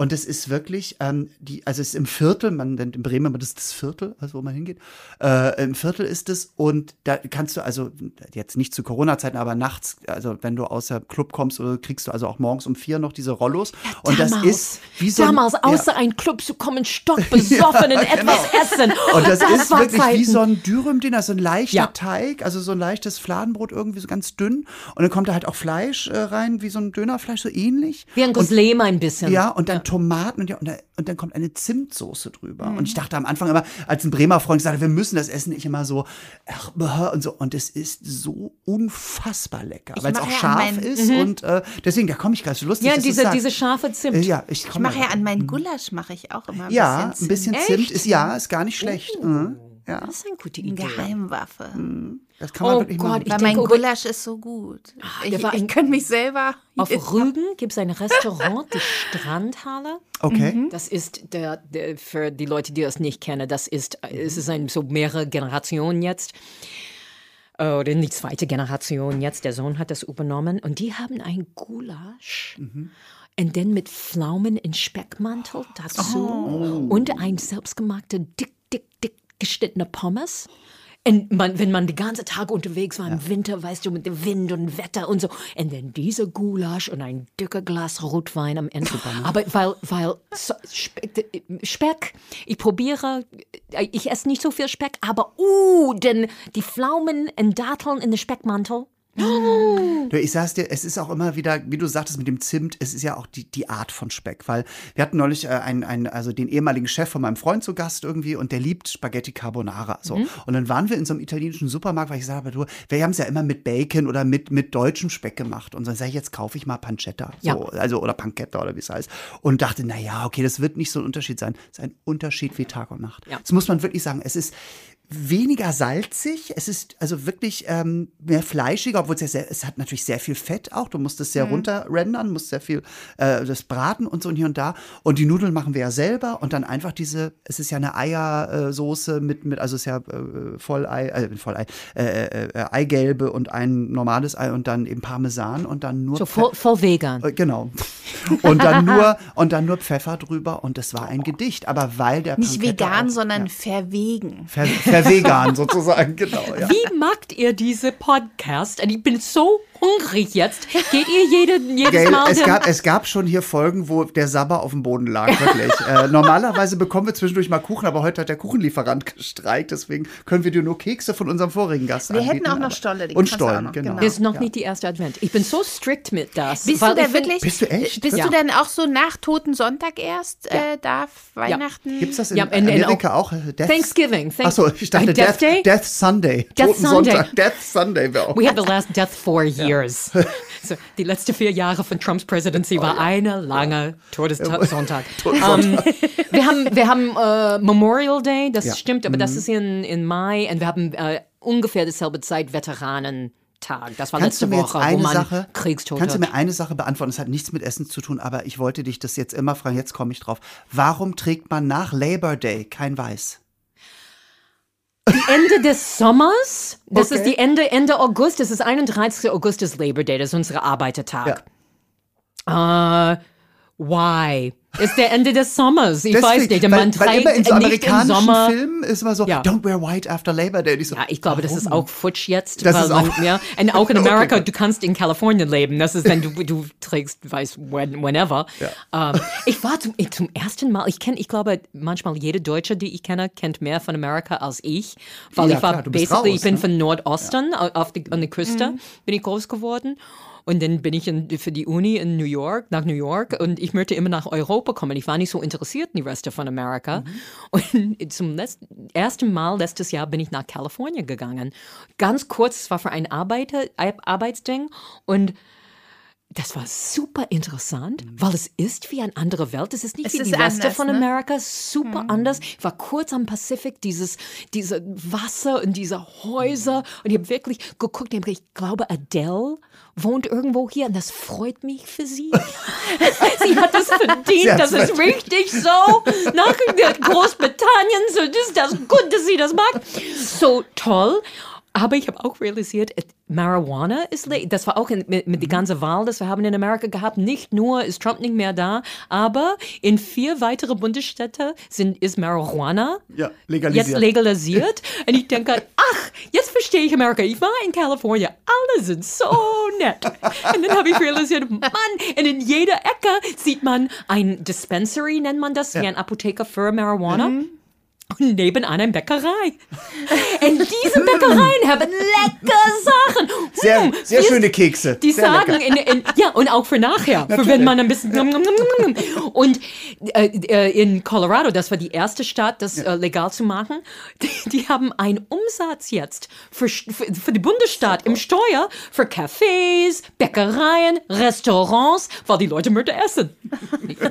Das? Und es ist wirklich, ähm, die, also es ist im Viertel, man nennt in Bremen immer das, das Viertel, also wo man hingeht. Äh, Im Viertel ist es und da kannst du also jetzt nicht zu Corona-Zeiten, aber nachts, also wenn du aus der Club kommst, oder kriegst du also auch morgens um vier noch diese Rollos. und das ist wie so ein- damals ja. Genau. außer ein Club zu kommen, stockbesoffen und etwas essen. Und das, ist war wirklich wie Zeiten. so ein Dürüm-Dinner. so ein leichter Ja. Teig, also so ein leichtes Fladenbrot irgendwie so ganz dünn. Und dann kommt da halt auch Fleisch äh, rein, wie so ein Dönerfleisch, so ähnlich. Wie ein Goslem ein bisschen. Ja, und dann Tomaten und, ja, und, da, und dann kommt eine Zimtsoße drüber. Mhm. Und ich dachte am Anfang immer, als ein Bremer Freund gesagt hat, wir müssen das essen, ich immer so, ach, und so. Und es ist so unfassbar lecker, weil es auch ja scharf ist. Und äh, deswegen, da komme ich ganz lustig. Ja, diese, diese scharfe Zimt. Äh, ja, ich Ich mache ja an meinen Gulasch mache ich auch immer ein Ja, bisschen ein bisschen Zimt. Zimt Echt? ist ja, ist gar nicht schlecht. Mhm. Ja, Das ist eine gute Eine Idee. Geheimwaffe. das kann man Oh wirklich Gott, machen. ich Weil denke, mein Gulasch ist so gut. der ich war ich könnte mich selber. Auf Rügen gibt es ein Restaurant, die Strandhalle. Okay. Das ist der, der, für die Leute, die das nicht kennen, das ist, es ist ein, so mehrere Generationen jetzt. Äh, Oder die zweite Generation jetzt. Der Sohn hat das übernommen. Und die haben ein Gulasch. Und dann mit Pflaumen in Speckmantel dazu. Und ein selbstgemachter, dick, dick, dick geschnittener Pommes. Und man, wenn man die ganze Tag unterwegs war im Winter, weißt du, mit dem Wind und Wetter und so. Und dann dieser Gulasch und ein dicker Glas Rotwein am Ende. Aber weil, weil so, Speck, Speck, ich probiere, ich esse nicht so viel Speck, aber uh, denn die Pflaumen und Datteln in den Speckmantel. Du, Ich sag's dir, es ist auch immer wieder, wie du sagtest mit dem Zimt, es ist ja auch die, die Art von Speck, weil wir hatten neulich äh, einen, einen, also den ehemaligen Chef von meinem Freund zu Gast irgendwie und der liebt Spaghetti Carbonara. So. Und dann waren wir in so einem italienischen Supermarkt, weil ich sage, aber du, wir haben es ja immer mit Bacon oder mit, mit deutschem Speck gemacht. Und dann sage ich, jetzt kaufe ich mal Pancetta. So, Ja. Also, oder Pancetta oder wie es heißt. Und dachte, na ja, okay, das wird nicht so ein Unterschied sein. Es ist ein Unterschied wie Tag und Nacht. Ja. Das muss man wirklich sagen. Es ist weniger salzig. Es ist also wirklich ähm, mehr fleischiger, obwohl es ja sehr, es hat natürlich sehr viel Fett auch. Du musst es sehr runter rendern, musst sehr viel äh, das braten und so und hier und da. Und die Nudeln machen wir ja selber und dann einfach diese, es ist ja eine Eiersoße mit, mit, also es ist ja äh, Vollei, äh, Vollei, äh, äh, Eigelbe und ein normales Ei und dann eben Parmesan und dann nur So voll, voll vegan. äh, Genau. Und dann nur und dann nur Pfeffer drüber und das war ein Gedicht. Aber weil der Nicht Pancetta vegan, auch- sondern ja, verwegen. ver, vervegan sozusagen, genau. Ja. Wie macht ihr diese Podcast? Und ich bin so hungrig jetzt. Geht ihr jede, jedes Gell, Mal es, gab, es gab schon hier Folgen, wo der Sabber auf dem Boden lag, wirklich. äh, normalerweise bekommen wir zwischendurch mal Kuchen, aber heute hat der Kuchenlieferant gestreikt, deswegen können wir dir nur Kekse von unserem vorigen Gast Wir anbieten. hätten auch noch Stolle, die Und Stollen, noch, genau. genau. ist noch nicht die erste Advent. Ich bin so strikt mit das. Bist weil du find- wirklich? Bist du echt? Bist Ja. du denn auch so nach Toten Sonntag erst äh, da Weihnachten? Gibt's das in, Ja, in- in- Amerika auch? äh, Death, Thanksgiving. Thank- Achso, ich dachte Death Death, Day? Death Sunday. Death Totensonntag. Sunday. Death Sunday wäre auch. We had the last death four years. so, die letzten vier Jahre von Trumps Presidency war eine lange Todessonntag. Ähm, wir haben, wir haben äh, Memorial Day, das Ja. stimmt, aber das ist in, in Mai und wir haben äh, ungefähr dieselbe Zeit Veteranentag. Das war Kannst letzte Woche, wo eine man Sache, Kriegstote kannst du mir eine Sache beantworten? Das hat nichts mit Essen zu tun, aber ich wollte dich das jetzt immer fragen. Jetzt komme ich drauf. Warum trägt man nach Labor Day kein Weiß? Ende des Sommers. Das ist Okay. die Ende, Ende August. Das ist 31. August, ist Labor Day. Das ist unser Arbeitertag. Äh, why? Ist der Ende des Sommers. Ich weiß nicht. weil, Man weil trägt immer in so amerikanischen Sommer. Filmen ist immer so, Ja. don't wear white after Labor Day. So, Ja, ich glaube, das ist warum? auch futsch jetzt. Das weil ist man, auch- ja, und auch in Okay, Amerika, gut. du kannst in Kalifornien leben. Das ist, wenn du, du trägst, weiß, when, whenever. Ähm, ich war zum, zum ersten Mal, ich kenne, ich glaube, manchmal jede Deutsche, die ich kenne, kennt mehr von Amerika als ich. Weil Ja, ich war klar, basically, raus, ich bin ne? von Nordosten, au- auf die, an der Küste, bin ich groß geworden. Und dann bin ich in, für die Uni in New York, nach New York, und ich möchte immer nach Europa kommen. Ich war nicht so interessiert in die Reste von Amerika. Und zum ersten Mal letztes Jahr bin ich nach Kalifornien gegangen. Ganz kurz, es war für ein Arbeiter, Arbeitsding. Und das war super interessant, weil es ist wie eine andere Welt. Es ist nicht Es wie ist die Reste von ne? Amerika, super anders. Ich war kurz am Pazifik, dieses, diese Wasser und diese Häuser. Und ich habe wirklich geguckt, ich glaube, Adele wohnt irgendwo hier und das freut mich für sie. sie hat das verdient, hat's das ist richtig so. Nach Großbritannien, so das ist das gut, dass sie das mag. So toll. Aber ich habe auch realisiert, Marijuana ist, le- das war auch in, mit, mit der ganzen Wahl, das wir haben in Amerika gehabt. Nicht nur ist Trump nicht mehr da, aber in vier weitere Bundesstädte sind, ist Marijuana Ja, legalisiert. jetzt legalisiert. Und ich denke, ach, jetzt verstehe ich Amerika. Ich war in Kalifornien, alle sind so nett. Und dann habe ich realisiert, Mann, und in jeder Ecke sieht man ein Dispensary, nennt man das, wie ein Apotheker für Marijuana. und nebenan eine Bäckerei. In diesen Bäckereien haben lecker Sachen. Sehr, Hm, sehr schöne Kekse. Die sehr sagen, in, in, ja, und auch für nachher, für wenn man ein bisschen. Und äh, äh, in Colorado, das war die erste Stadt, das äh, legal zu machen, die, die haben einen Umsatz jetzt für, für, für die Bundesstaat im Steuer für Cafés, Bäckereien, Restaurants, weil die Leute Mörder essen.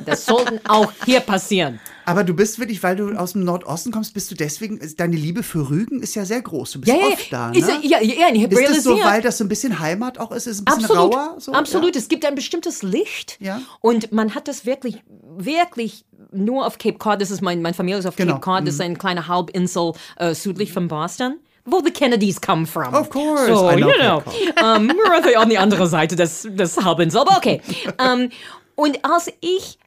Das sollten auch hier passieren. Aber du bist wirklich, weil du aus dem Nordosten kommst, bist du deswegen, deine Liebe für Rügen ist ja sehr groß. Du bist Ja, ja, oft da, ist, ne? ja, ja, ja, ich Ist das so, weil das so ein bisschen Heimat auch ist? Ist es ein bisschen Absolut, rauer? So? absolut. Ja. Es gibt ein bestimmtes Licht Ja. und man hat das wirklich, wirklich nur auf Cape Cod. Das ist mein, meine Familie ist auf Genau. Cape Cod. Das ist eine kleine Halbinsel äh, südlich von Boston. Wo the Kennedys come from. Of course, So, I know you know. Um, we're on the- die andere Seite des, des Halbinsel. Aber okay. um, und als ich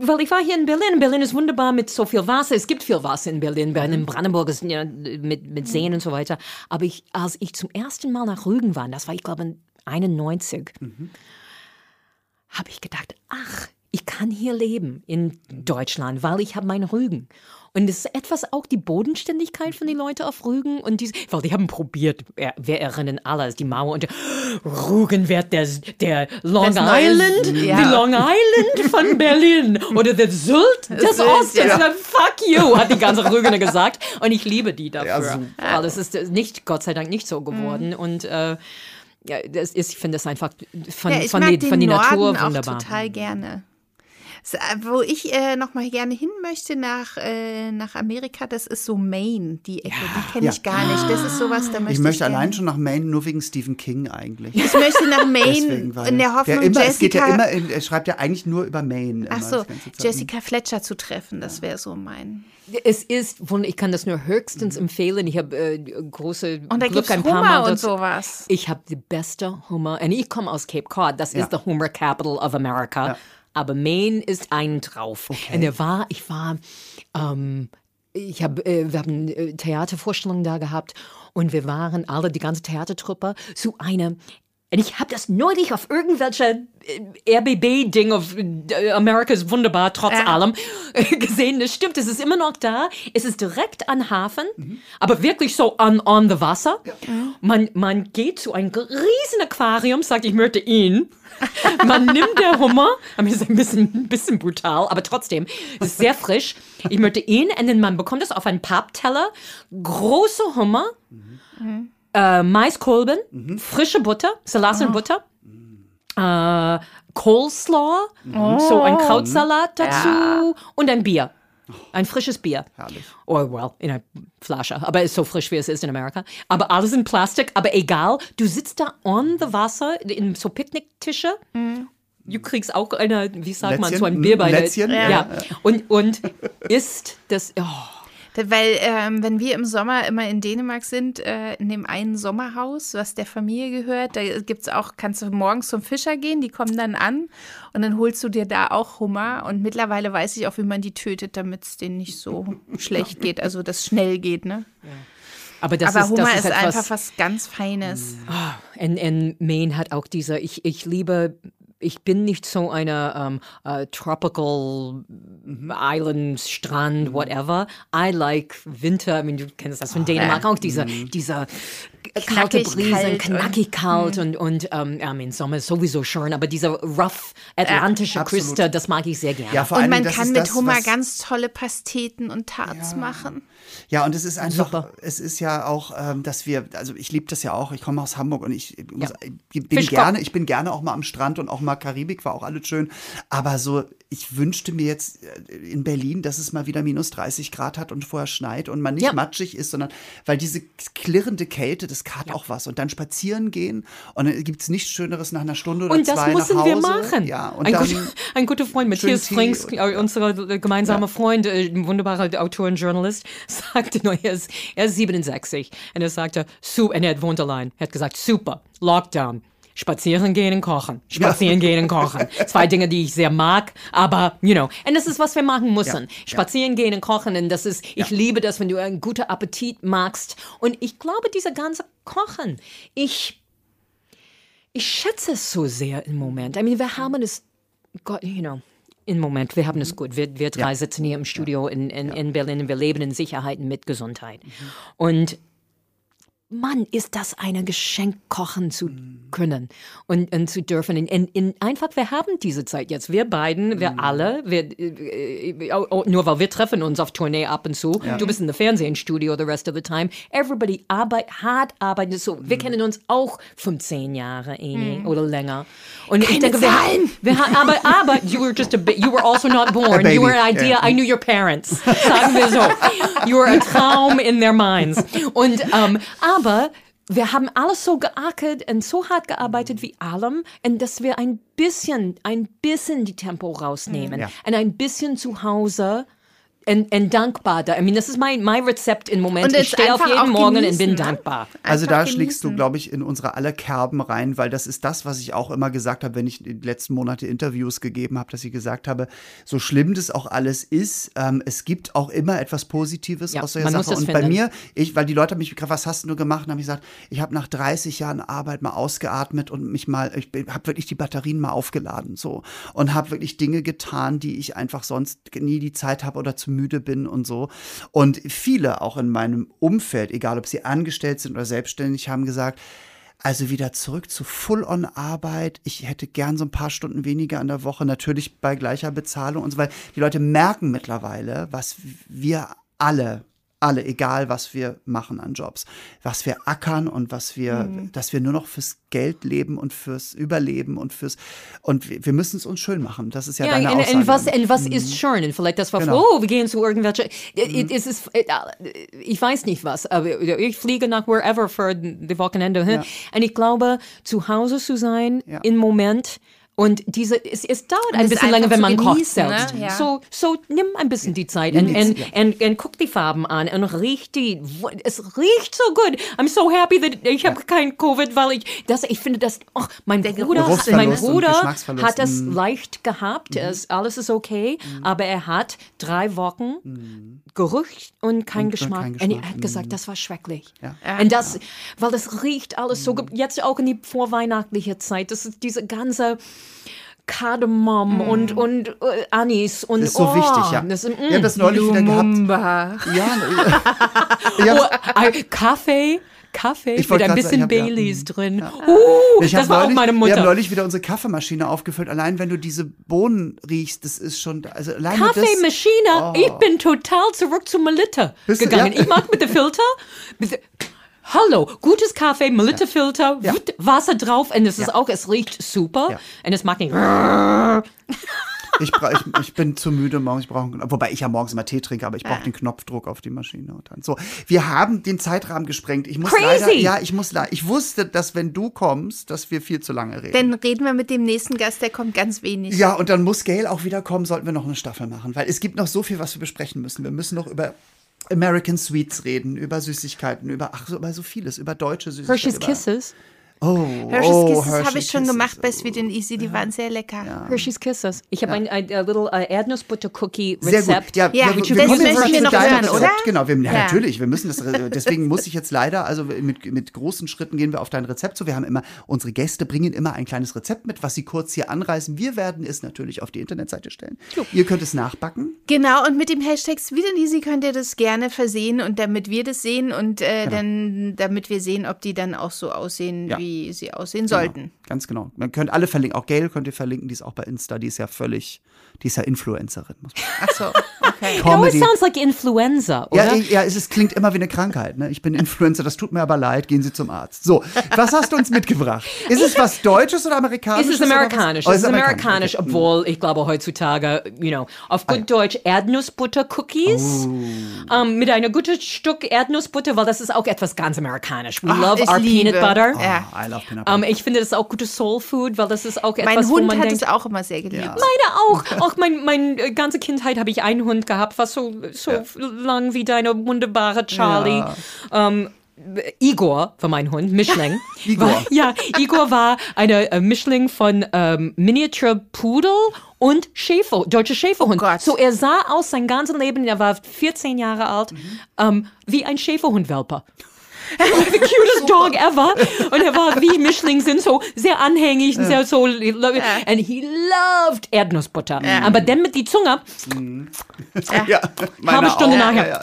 weil ich war hier in Berlin. Berlin ist wunderbar mit so viel Wasser. Es gibt viel Wasser in Berlin. Berlin, Brandenburg ist ja, mit, mit Seen und so weiter. Aber ich, als ich zum ersten Mal nach Rügen war, das war, ich glaube, 91, habe ich gedacht, ach, ich kann hier leben in Deutschland, weil ich habe meinen Rügen. Und es ist etwas auch die Bodenständigkeit von den Leuten auf Rügen und diese, weil die haben probiert, wir, wir erinnern alle, die Mauer und Rügen wird der, der Long Das Island, ja. die Long Island von Berlin oder der Sylt des Ostens. ja. Fuck you, hat die ganze Rügener gesagt. Und ich liebe die dafür. Ja, super. weil es ist nicht, Gott sei Dank, nicht so geworden. Und äh, ja, das ist, ich finde das einfach von, Ja, ich von, mag die, den von der Norden Natur auch wunderbar. total gerne. Äh, Wo ich äh, noch mal gerne hin möchte nach, äh, nach Amerika, das ist so Maine, die Ecke. die kenne Ja. ich gar nicht. Das ist sowas, da möchte Ich ich möchte gerne. allein schon nach Maine nur wegen Stephen King eigentlich. Ich möchte nach Maine Deswegen, in der Hoffnung, immer, Jessica, es geht ja immer, in, er schreibt ja eigentlich nur über Maine. ach immer, so. Jessica Fletcher zu treffen, das wäre so mein. Es ist, ich kann das nur höchstens empfehlen. Ich habe äh, große Und da Glück ein paar Hummer Mal und sowas. Ich habe die beste Hummer. Und ich komme aus Cape Cod. Das Ja. ist the Hummer Capital of America. Aber Maine ist ein drauf. Und er war, ich war, ähm, ich habe, äh, wir haben äh, Theatervorstellungen da gehabt und wir waren alle, die ganze Theatertruppe, zu einer und ich habe das neulich auf irgendwelche äh, RBB-Ding auf äh, Amerika ist wunderbar, trotz Ja. allem, gesehen. Das stimmt, es ist immer noch da. Es ist direkt an Hafen, aber wirklich so on, on the Wasser. Man, man geht zu einem riesen Aquarium, sagt, ich möchte ihn. Man nimmt der Hummer, aber ist ein bisschen, ein bisschen brutal, aber trotzdem, es ist sehr frisch. Ich möchte ihn und dann man bekommt es auf einen Pappteller, große Hummer, äh, Maiskolben, frische Butter, Salatenbutter, äh, Coleslaw, so ein Krautsalat dazu und ein Bier. Ein frisches Bier. Herrlich. Oh, well, in einer Flasche. Aber ist so frisch, wie es ist in Amerika. Aber alles in Plastik, aber egal. Du sitzt da on the Wasser, in so Picknicktische. Du kriegst auch eine, wie sagt man, so ein Lätzchen? Bier bei der- Lätzchen? Ja. Ja. Und, und isst das. Oh. Weil, ähm, wenn wir im Sommer immer in Dänemark sind, äh, in dem einen Sommerhaus, was der Familie gehört, da gibt's auch, kannst du morgens zum Fischer gehen, die kommen dann an und dann holst du dir da auch Hummer. Und mittlerweile weiß ich auch, wie man die tötet, damit es denen nicht so schlecht geht, also das schnell geht, ne? Aber das Aber ist, Hummer das ist, ist, etwas, einfach was ganz Feines. Und, und Maine hat auch diese, ich, ich liebe, ich bin nicht so eine ähm, äh, tropical Island, Strand, whatever. I like Winter, I mean, du kennst das von Dänemark auch, diese, dieser kalte Knackig Brise, kalt knackig kalt und, und ähm, I mean, Sommer ist sowieso schön, aber diese rough atlantische absolut. Küste, das mag ich sehr gerne. Ja, vor Und man kann mit das, Hummer ganz tolle Pasteten und Tarts machen. Ja, und es ist einfach, Super. es ist ja auch, ähm, dass wir, also ich liebe das ja auch, ich komme aus Hamburg und ich muss, ich bin Fischkopf. gerne, ich bin gerne auch mal am Strand und auch mal Karibik, war auch alles schön. Aber so, ich wünschte mir jetzt äh, in Berlin, dass es mal wieder minus 30 Grad hat und vorher schneit und man nicht Ja. matschig ist, sondern weil diese klirrende Kälte, das hat auch was. Und dann spazieren gehen und dann gibt es nichts Schöneres nach einer Stunde oder Und das zwei müssen nach wir Hause. machen. Ja, und ein, dann guter, ein guter Freund, Matthias Frings, und- äh, unser äh, gemeinsamer Freund, äh, ein wunderbarer Autor und Journalist, sagte nur, er ist, er ist 67 und er sagte, und er wohnt allein. Er hat gesagt, super, Lockdown. Spazieren gehen und kochen. Spazieren gehen und kochen. Zwei Dinge, die ich sehr mag, aber, you know. Und das ist, was wir machen müssen. Spazieren gehen und kochen. Und das ist, ich liebe das, wenn du einen guten Appetit magst. Und ich glaube, diese ganze Kochen, ich, ich schätze es so sehr im Moment. I mean, wir haben es, Gott, you know, im Moment, wir haben es gut. Wir, wir drei sitzen hier im Studio in, in, in Berlin und wir leben in Sicherheit und mit Gesundheit. Und Mann, ist das ein Geschenk, kochen zu können und, und zu dürfen. In, in, in, einfach, wir haben diese Zeit jetzt. Wir beiden, wir alle, wir, äh, äh, oh, nur weil wir treffen uns auf Tournee ab und zu. Du bist in der Fernsehstudio the rest of the time. Everybody arbeit, hart arbeitet so. Wir kennen uns auch 15 Jahre, Amy, oder länger. Und ich denke, wir, Zahlen. wir haben, aber, aber, you were just a bit, you were also not born. You were an idea, Yeah. I knew your parents. Sagen wir so. You were a Traum in their minds. Und, ähm, aber wir haben alles so geackert und so hart gearbeitet wie allem und dass wir ein bisschen, ein bisschen die Tempo rausnehmen Ja. und ein bisschen zu Hause und, und dankbar. Da. I mean, das ist mein, mein Rezept im Moment. Und ich stehe auf jeden Morgen und genießen, bin ne? dankbar. Also Einfach da schlägst du, genießen. glaube ich, in unsere alle Kerben rein, weil das ist das, was ich auch immer gesagt habe, wenn ich die letzten Monate Interviews gegeben habe, dass ich gesagt habe, so schlimm das auch alles ist, ähm, es gibt auch immer etwas Positives Ja, aus der Sache. Und bei mir, ich, weil die Leute haben mich gefragt, was hast du gemacht? Und habe ich gesagt, ich habe nach 30 Jahren Arbeit mal ausgeatmet und mich mal, ich habe wirklich die Batterien mal aufgeladen so und habe wirklich Dinge getan, die ich einfach sonst nie die Zeit habe oder zu müde bin und so. Und viele auch in meinem Umfeld, egal ob sie angestellt sind oder selbstständig, haben gesagt, also wieder zurück zu Full-on-Arbeit. Ich hätte gern so ein paar Stunden weniger an der Woche, natürlich bei gleicher Bezahlung und so weiter. Die Leute merken mittlerweile, was wir alle, alle, egal was wir machen an Jobs, was wir ackern und was wir, dass wir nur noch fürs Geld leben und fürs Überleben und fürs, und wir, wir müssen es uns schön machen. Das ist ja, Ja, deine und, Aussage. und was, und was ist schön? Und vielleicht das war, Genau. oh, wir gehen zu irgendwelche, es ist, äh, ich weiß nicht was, aber ich fliege nach wherever für die Wochenende. Ja. Und ich glaube, zu Hause zu sein Ja. im Moment und diese, es, es dauert ein bisschen länger, wenn man kocht ne? selbst. Ja. So, so nimm ein bisschen die Zeit und, und, und, und guck die Farben an und riech die, es riecht so gut. I'm so happy that ich habe kein Covid, weil ich, das, ich finde das, oh, mein Bruder, Geruchsverlust mein Bruder hat das mm. leicht gehabt, es, alles ist okay, aber er hat drei Wochen Geruch und kein Und Geschmack. kein Und er Geschmack, hat gesagt, das war schrecklich. Ja. Und das, weil das riecht alles so, ge- jetzt auch in die vorweihnachtliche Zeit, das ist diese ganze Kardamom und, und äh, Anis und Das ist so oh, wichtig, ja. Das, mm, Wir haben das neulich wieder gehabt. Lumumba. Ja, ich oh, Kaffee, Kaffee Ich mit wollte ein bisschen sagen, ich hab- ja, Baileys mm, drin. Uh, Ich das war auch neulich, meine Wir Mutter. haben neulich wieder unsere Kaffeemaschine aufgefüllt. Allein wenn du diese Bohnen riechst, das ist schon. Also Kaffeemaschine. Ich bin total zurück zu Melitta Oh. Gegangen. ja? Ich mag mit dem Filter. Mit, Hallo, gutes Kaffee, Melitta-Filter, Ja. Wasser drauf und es ist auch, es riecht super Ja. und es macht nicht. Ich, ich, ich bin zu müde morgens. Ich brauche, wobei ich ja morgens immer Tee trinke, aber ich brauche den Knopfdruck auf die Maschine. Und dann. So, wir haben den Zeitrahmen gesprengt. Ich muss Crazy! leider. Ja, ich muss leider. Ich wusste, dass wenn du kommst, dass wir viel zu lange reden. Dann reden wir mit dem nächsten Gast, der kommt ganz wenig. ja, und dann muss Gail auch wieder kommen, sollten wir noch eine Staffel machen. Weil es gibt noch so viel, was wir besprechen müssen. Wir müssen noch über American Sweets reden, über Süßigkeiten, über, ach, so, über so vieles, über deutsche Süßigkeiten. Hershey's über, Kisses. Oh, Hershey's oh, Kisses habe Hershey ich schon Kisses. gemacht bei Sweet and Easy, die waren sehr lecker. Hershey's Kisses. Ich habe ein, ein, ein little uh, Erdnussbutter-Cookie Sehr gut. Rezept. Ja, Ja, wir, das wir müssen wir noch hören, Rezept. oder? Genau, wir, ja. Ja. natürlich, wir müssen das, deswegen muss ich jetzt leider, also mit, mit großen Schritten gehen wir auf dein Rezept zu. Wir haben immer, unsere Gäste bringen immer ein kleines Rezept mit, was sie kurz hier anreißen. Wir werden es natürlich auf die Internetseite stellen. Ihr könnt es nachbacken. Genau, und mit dem Hashtag Sweet and Easy könnt ihr das gerne versehen und damit wir das sehen und äh, dann, damit wir sehen, ob die dann auch so aussehen, Ja. Wie sie aussehen sollten. Ganz genau. Man könnt alle verlinken. Auch Gail könnt ihr verlinken, die ist auch bei Insta, die ist ja völlig, die ist ja Influencerin. Muss man Ach so, okay. It sounds like influenza, oder? Ja, ich, ja es ist, klingt immer wie eine Krankheit. Ne? Ich bin Influencer, das tut mir aber leid. Gehen Sie zum Arzt. So, was hast du uns mitgebracht? Ist es was Deutsches oder Es Amerikanisches? ist oder was? amerikanisch. Oh, es ist amerikanisch, Okay. obwohl ich glaube heutzutage, you know, auf gut Deutsch Erdnussbutter-Cookies Oh. ähm, mit einem guten Stück Erdnussbutter, weil das ist auch etwas ganz amerikanisch. We love ich our liebe. peanut butter. Ja. Oh, I love peanut butter. Ähm, ich finde das auch gutes Soul Food, weil das ist auch etwas, Mein wo Hund man hat denkt, es auch immer sehr geliebt. Ja. Meine auch. Auch mein, mein äh, ganze Kindheit habe ich einen Hund gehabt, fast so, so lang wie deine wunderbare Charlie. Ähm, Igor war mein Hund, Mischling. Igor. War, ja, Igor war eine äh, Mischling von ähm, Miniature Pudel und Schäfer, deutscher Schäferhund. Oh so er sah aus sein ganzes Leben, er war 14 Jahre alt, Mhm. ähm, wie ein Schäferhundwelper. the cutest dog ever. Und er war wie Mischling sind, so sehr anhängig, sehr so, and he loved Erdnussbutter. Aber dann mit die Zunge, Ja, meine halbe Stunde auch. nachher.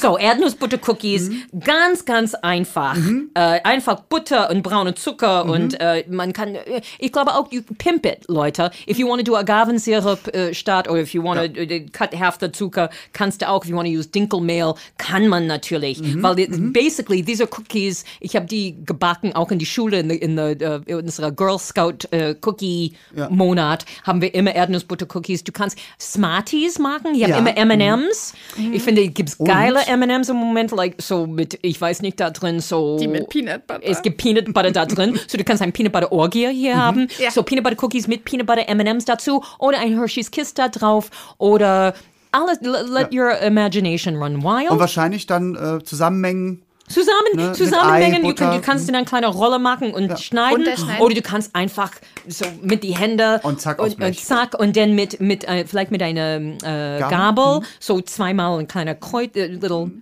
so, Erdnussbutter-Cookies, ganz, ganz einfach. Äh, einfach Butter und braune Zucker und äh, man kann, äh, ich glaube auch, you pimp it, Leute. If you want to do Agavensirup äh, statt oder if you want to äh, cut half the Zucker, kannst du auch, if you want to use Dinkelmehl, kann man natürlich. Weil die, basically, diese Cookies, ich habe die gebacken, auch in die Schule, in, in, der, äh, in unserer Girl Scout äh, Cookie Monat haben wir immer Erdnussbutter-Cookies. Du kannst Smarties machen, ich habe Ja. immer M&M's. Ich finde, gibt's geile M&M's im Moment, like so mit, ich weiß nicht, da drin so... Die mit Peanut Butter. Es gibt Peanut Butter da drin. So, du kannst ein Peanut Butter Orgie hier haben. Ja. So, Peanut Butter Cookies mit Peanut Butter M&M's dazu. Oder ein Hershey's Kiss da drauf. Oder alles, let, let your imagination run wild. Und wahrscheinlich dann äh, Zusammenmengen. Zusammen, Ne, zusammenmengen, Ei, du, du kannst in eine kleine Rolle machen und schneiden. Unterschneiden. Oder du kannst einfach so mit die Hände Und zack und, und zack und dann mit, mit äh, vielleicht mit einer äh, Gabel, so zweimal ein kleiner Kreuz, äh, little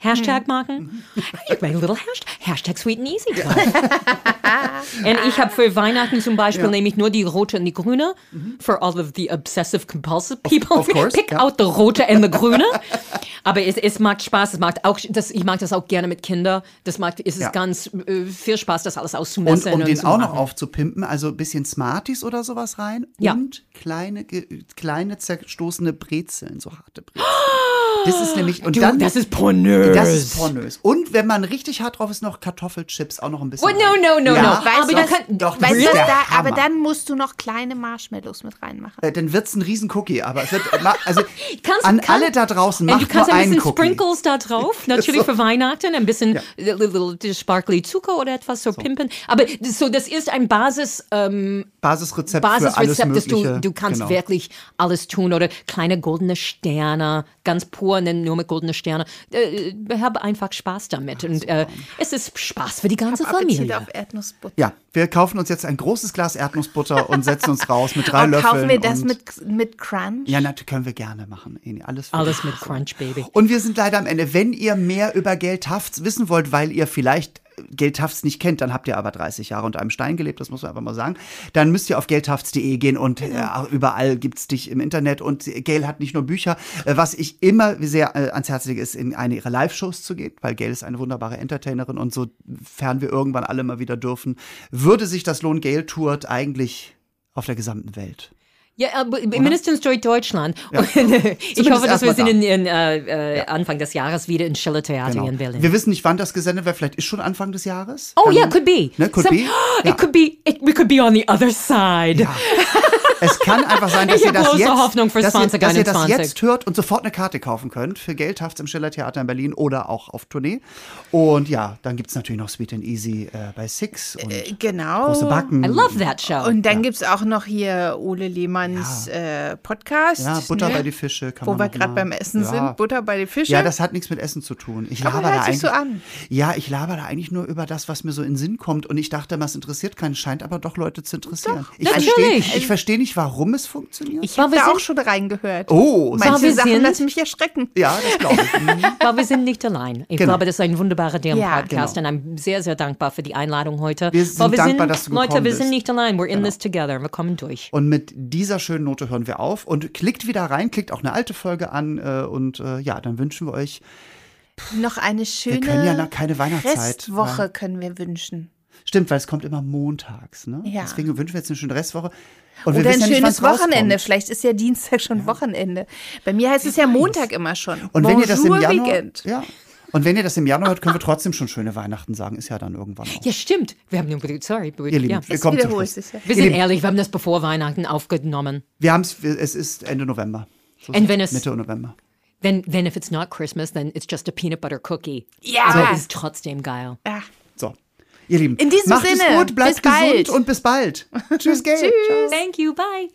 Hashtag machen. You make a little hashtag, Hashtag sweet and easy und ich habe für Weihnachten zum Beispiel nehme ich nur die rote und die grüne. For all of the obsessive compulsive people. of course, Pick ja. out the rote and the grüne. Aber es, es macht Spaß, es macht auch, das, ich mag das auch gerne mit Kindern. Das macht, es ist Ja. ganz äh, viel Spaß, das alles Und auszumessen. um den zu auch noch aufzupimpen, also ein bisschen Smarties oder sowas rein Ja. und kleine, kleine zerstoßene Brezeln, so harte Brezeln. Das ist nämlich, und Du, dann, das ist pornös. Das ist pornös. Und wenn man richtig hart drauf ist, noch Kartoffelchips auch noch ein bisschen. Oh, no, no, no, Ja. no. Weißt aber du Doch, Weißt das da, aber dann musst du noch kleine Marshmallows mit reinmachen. Äh, dann wird's ein riesen Cookie, aber es wird, ma- also Kannst- an kann- alle da draußen, Und du macht kannst nur ein bisschen Cookie. Sprinkles da drauf, natürlich So. für Weihnachten, ein bisschen äh, little, little sparkly Zucker oder etwas so, pimpen. Aber das- so, das ist ein Basis, ähm, Basisrezept, für alles Basisrezept, dass du, du kannst genau. wirklich alles tun oder kleine goldene Sterne, ganz pur, nennen nur mit goldene Sterne. Äh, habe einfach Spaß damit und äh, es ist Spaß für die ganze Appetit Familie. auf Erdnussbutter. Ja, wir kaufen uns jetzt ein großes Glas Erdnussbutter und setzen uns raus mit drei Und Löffeln. kaufen wir das und mit, mit Crunch? Ja, natürlich können wir gerne machen. Alles, Alles mit Crunch, Baby. Und wir sind leider am Ende. Wenn ihr mehr über Geldhafts wissen wollt, weil ihr vielleicht Geldhafts nicht kennt, dann habt ihr aber 30 Jahre unter einem Stein gelebt, das muss man einfach mal sagen. Dann müsst ihr auf geldhafts.de gehen und äh, überall gibt's dich im Internet. Und Gail hat nicht nur Bücher. Äh, was ich immer sehr äh, ans Herz lege, ist, in eine ihrer Live-Shows zu gehen, weil Gail ist eine wunderbare Entertainerin und sofern wir irgendwann alle mal wieder dürfen, würde sich das lohnen. Gail tourt eigentlich auf der gesamten Welt. Ja, aber mindestens durch Deutschland. Äh, ich hoffe, dass wir sind in, in äh, äh, Anfang des Jahres wieder in Schiller Theater Genau. in Berlin. Wir wissen nicht, wann das gesendet wird. Vielleicht ist schon Anfang des Jahres. Oh Dann- yeah, could be. Ne, could Some- be. Ja. It could be. It, we could be on the other side. Es kann einfach sein, dass Ich ihr das große jetzt, Hoffnung für dass ihr, dass ihr das 2021. jetzt hört und sofort eine Karte kaufen könnt für Geldhafts im Schiller Theater in Berlin oder auch auf Tournee. Und ja, dann gibt es natürlich noch Sweet and Easy äh, bei Six und Genau. große Backen. I love that show. Und dann gibt's auch noch hier Ole Lehmanns äh, Podcast. Ja, Butter ne? bei die Fische. Kann Wo man wir gerade beim Essen ja. sind. Butter bei die Fische. Ja, das hat nichts mit Essen zu tun. Ich Aber laber da hört sich eigentlich. so an. Ja, ich laber da eigentlich nur über das, was mir so in den Sinn kommt. Und ich dachte, es interessiert keinen, scheint aber doch Leute zu interessieren. ich verstehe ich verstehe nicht, warum es funktioniert. ich habe wir da sind- auch schon reingehört. oh, Manche wir Sachen sind- lassen mich erschrecken. ja, das glaube ich. Mhm. Aber wir sind nicht allein. Ich Genau. glaube, das ist ein wunderbarer Deren-Podcast Ja, und I'm sehr, sehr dankbar für die Einladung heute. Wir sind Weil dankbar, sind, dass du Leute, gekommen wir sind bist. nicht allein. We're in this together. Wir kommen durch. Und mit dieser schönen Note hören wir auf und klickt wieder rein, klickt auch eine alte Folge an äh, und äh, ja, dann wünschen wir euch, Noch eine schöne können ja noch keine Weihnachtszeit, Restwoche können wir wünschen. Stimmt, weil es kommt immer montags, ne? Ja. Deswegen wünschen wir jetzt eine schöne Restwoche. Und wir Oder ein ja nicht, schönes wann's Wochenende. rauskommt. Vielleicht ist ja Dienstag schon Wochenende. Bei mir heißt es ja Montag immer schon. Und wenn ihr das im Januar, Weekend. ja, und wenn ihr das im Januar hört, können wir trotzdem schon schöne Weihnachten sagen. Ist ja dann irgendwann auch. Ja, stimmt. Wir haben nur, sorry. Ihr Lieben, ja. wir Es kommen zum Schluss. ja. Wir sind ehrlich, wir haben das bevor Weihnachten aufgenommen. Wir haben es, es ist Ende November. So Und wenn es- Mitte November. Then, then if it's not Christmas, then it's just a peanut butter cookie. Ja. Aber es ist trotzdem geil. Ja. So. Ihr Lieben, In diesem macht Sinne, es gut, bleibt bis bald. gesund und bis bald. Tschüss, Gail. Ciao. Thank you. Bye.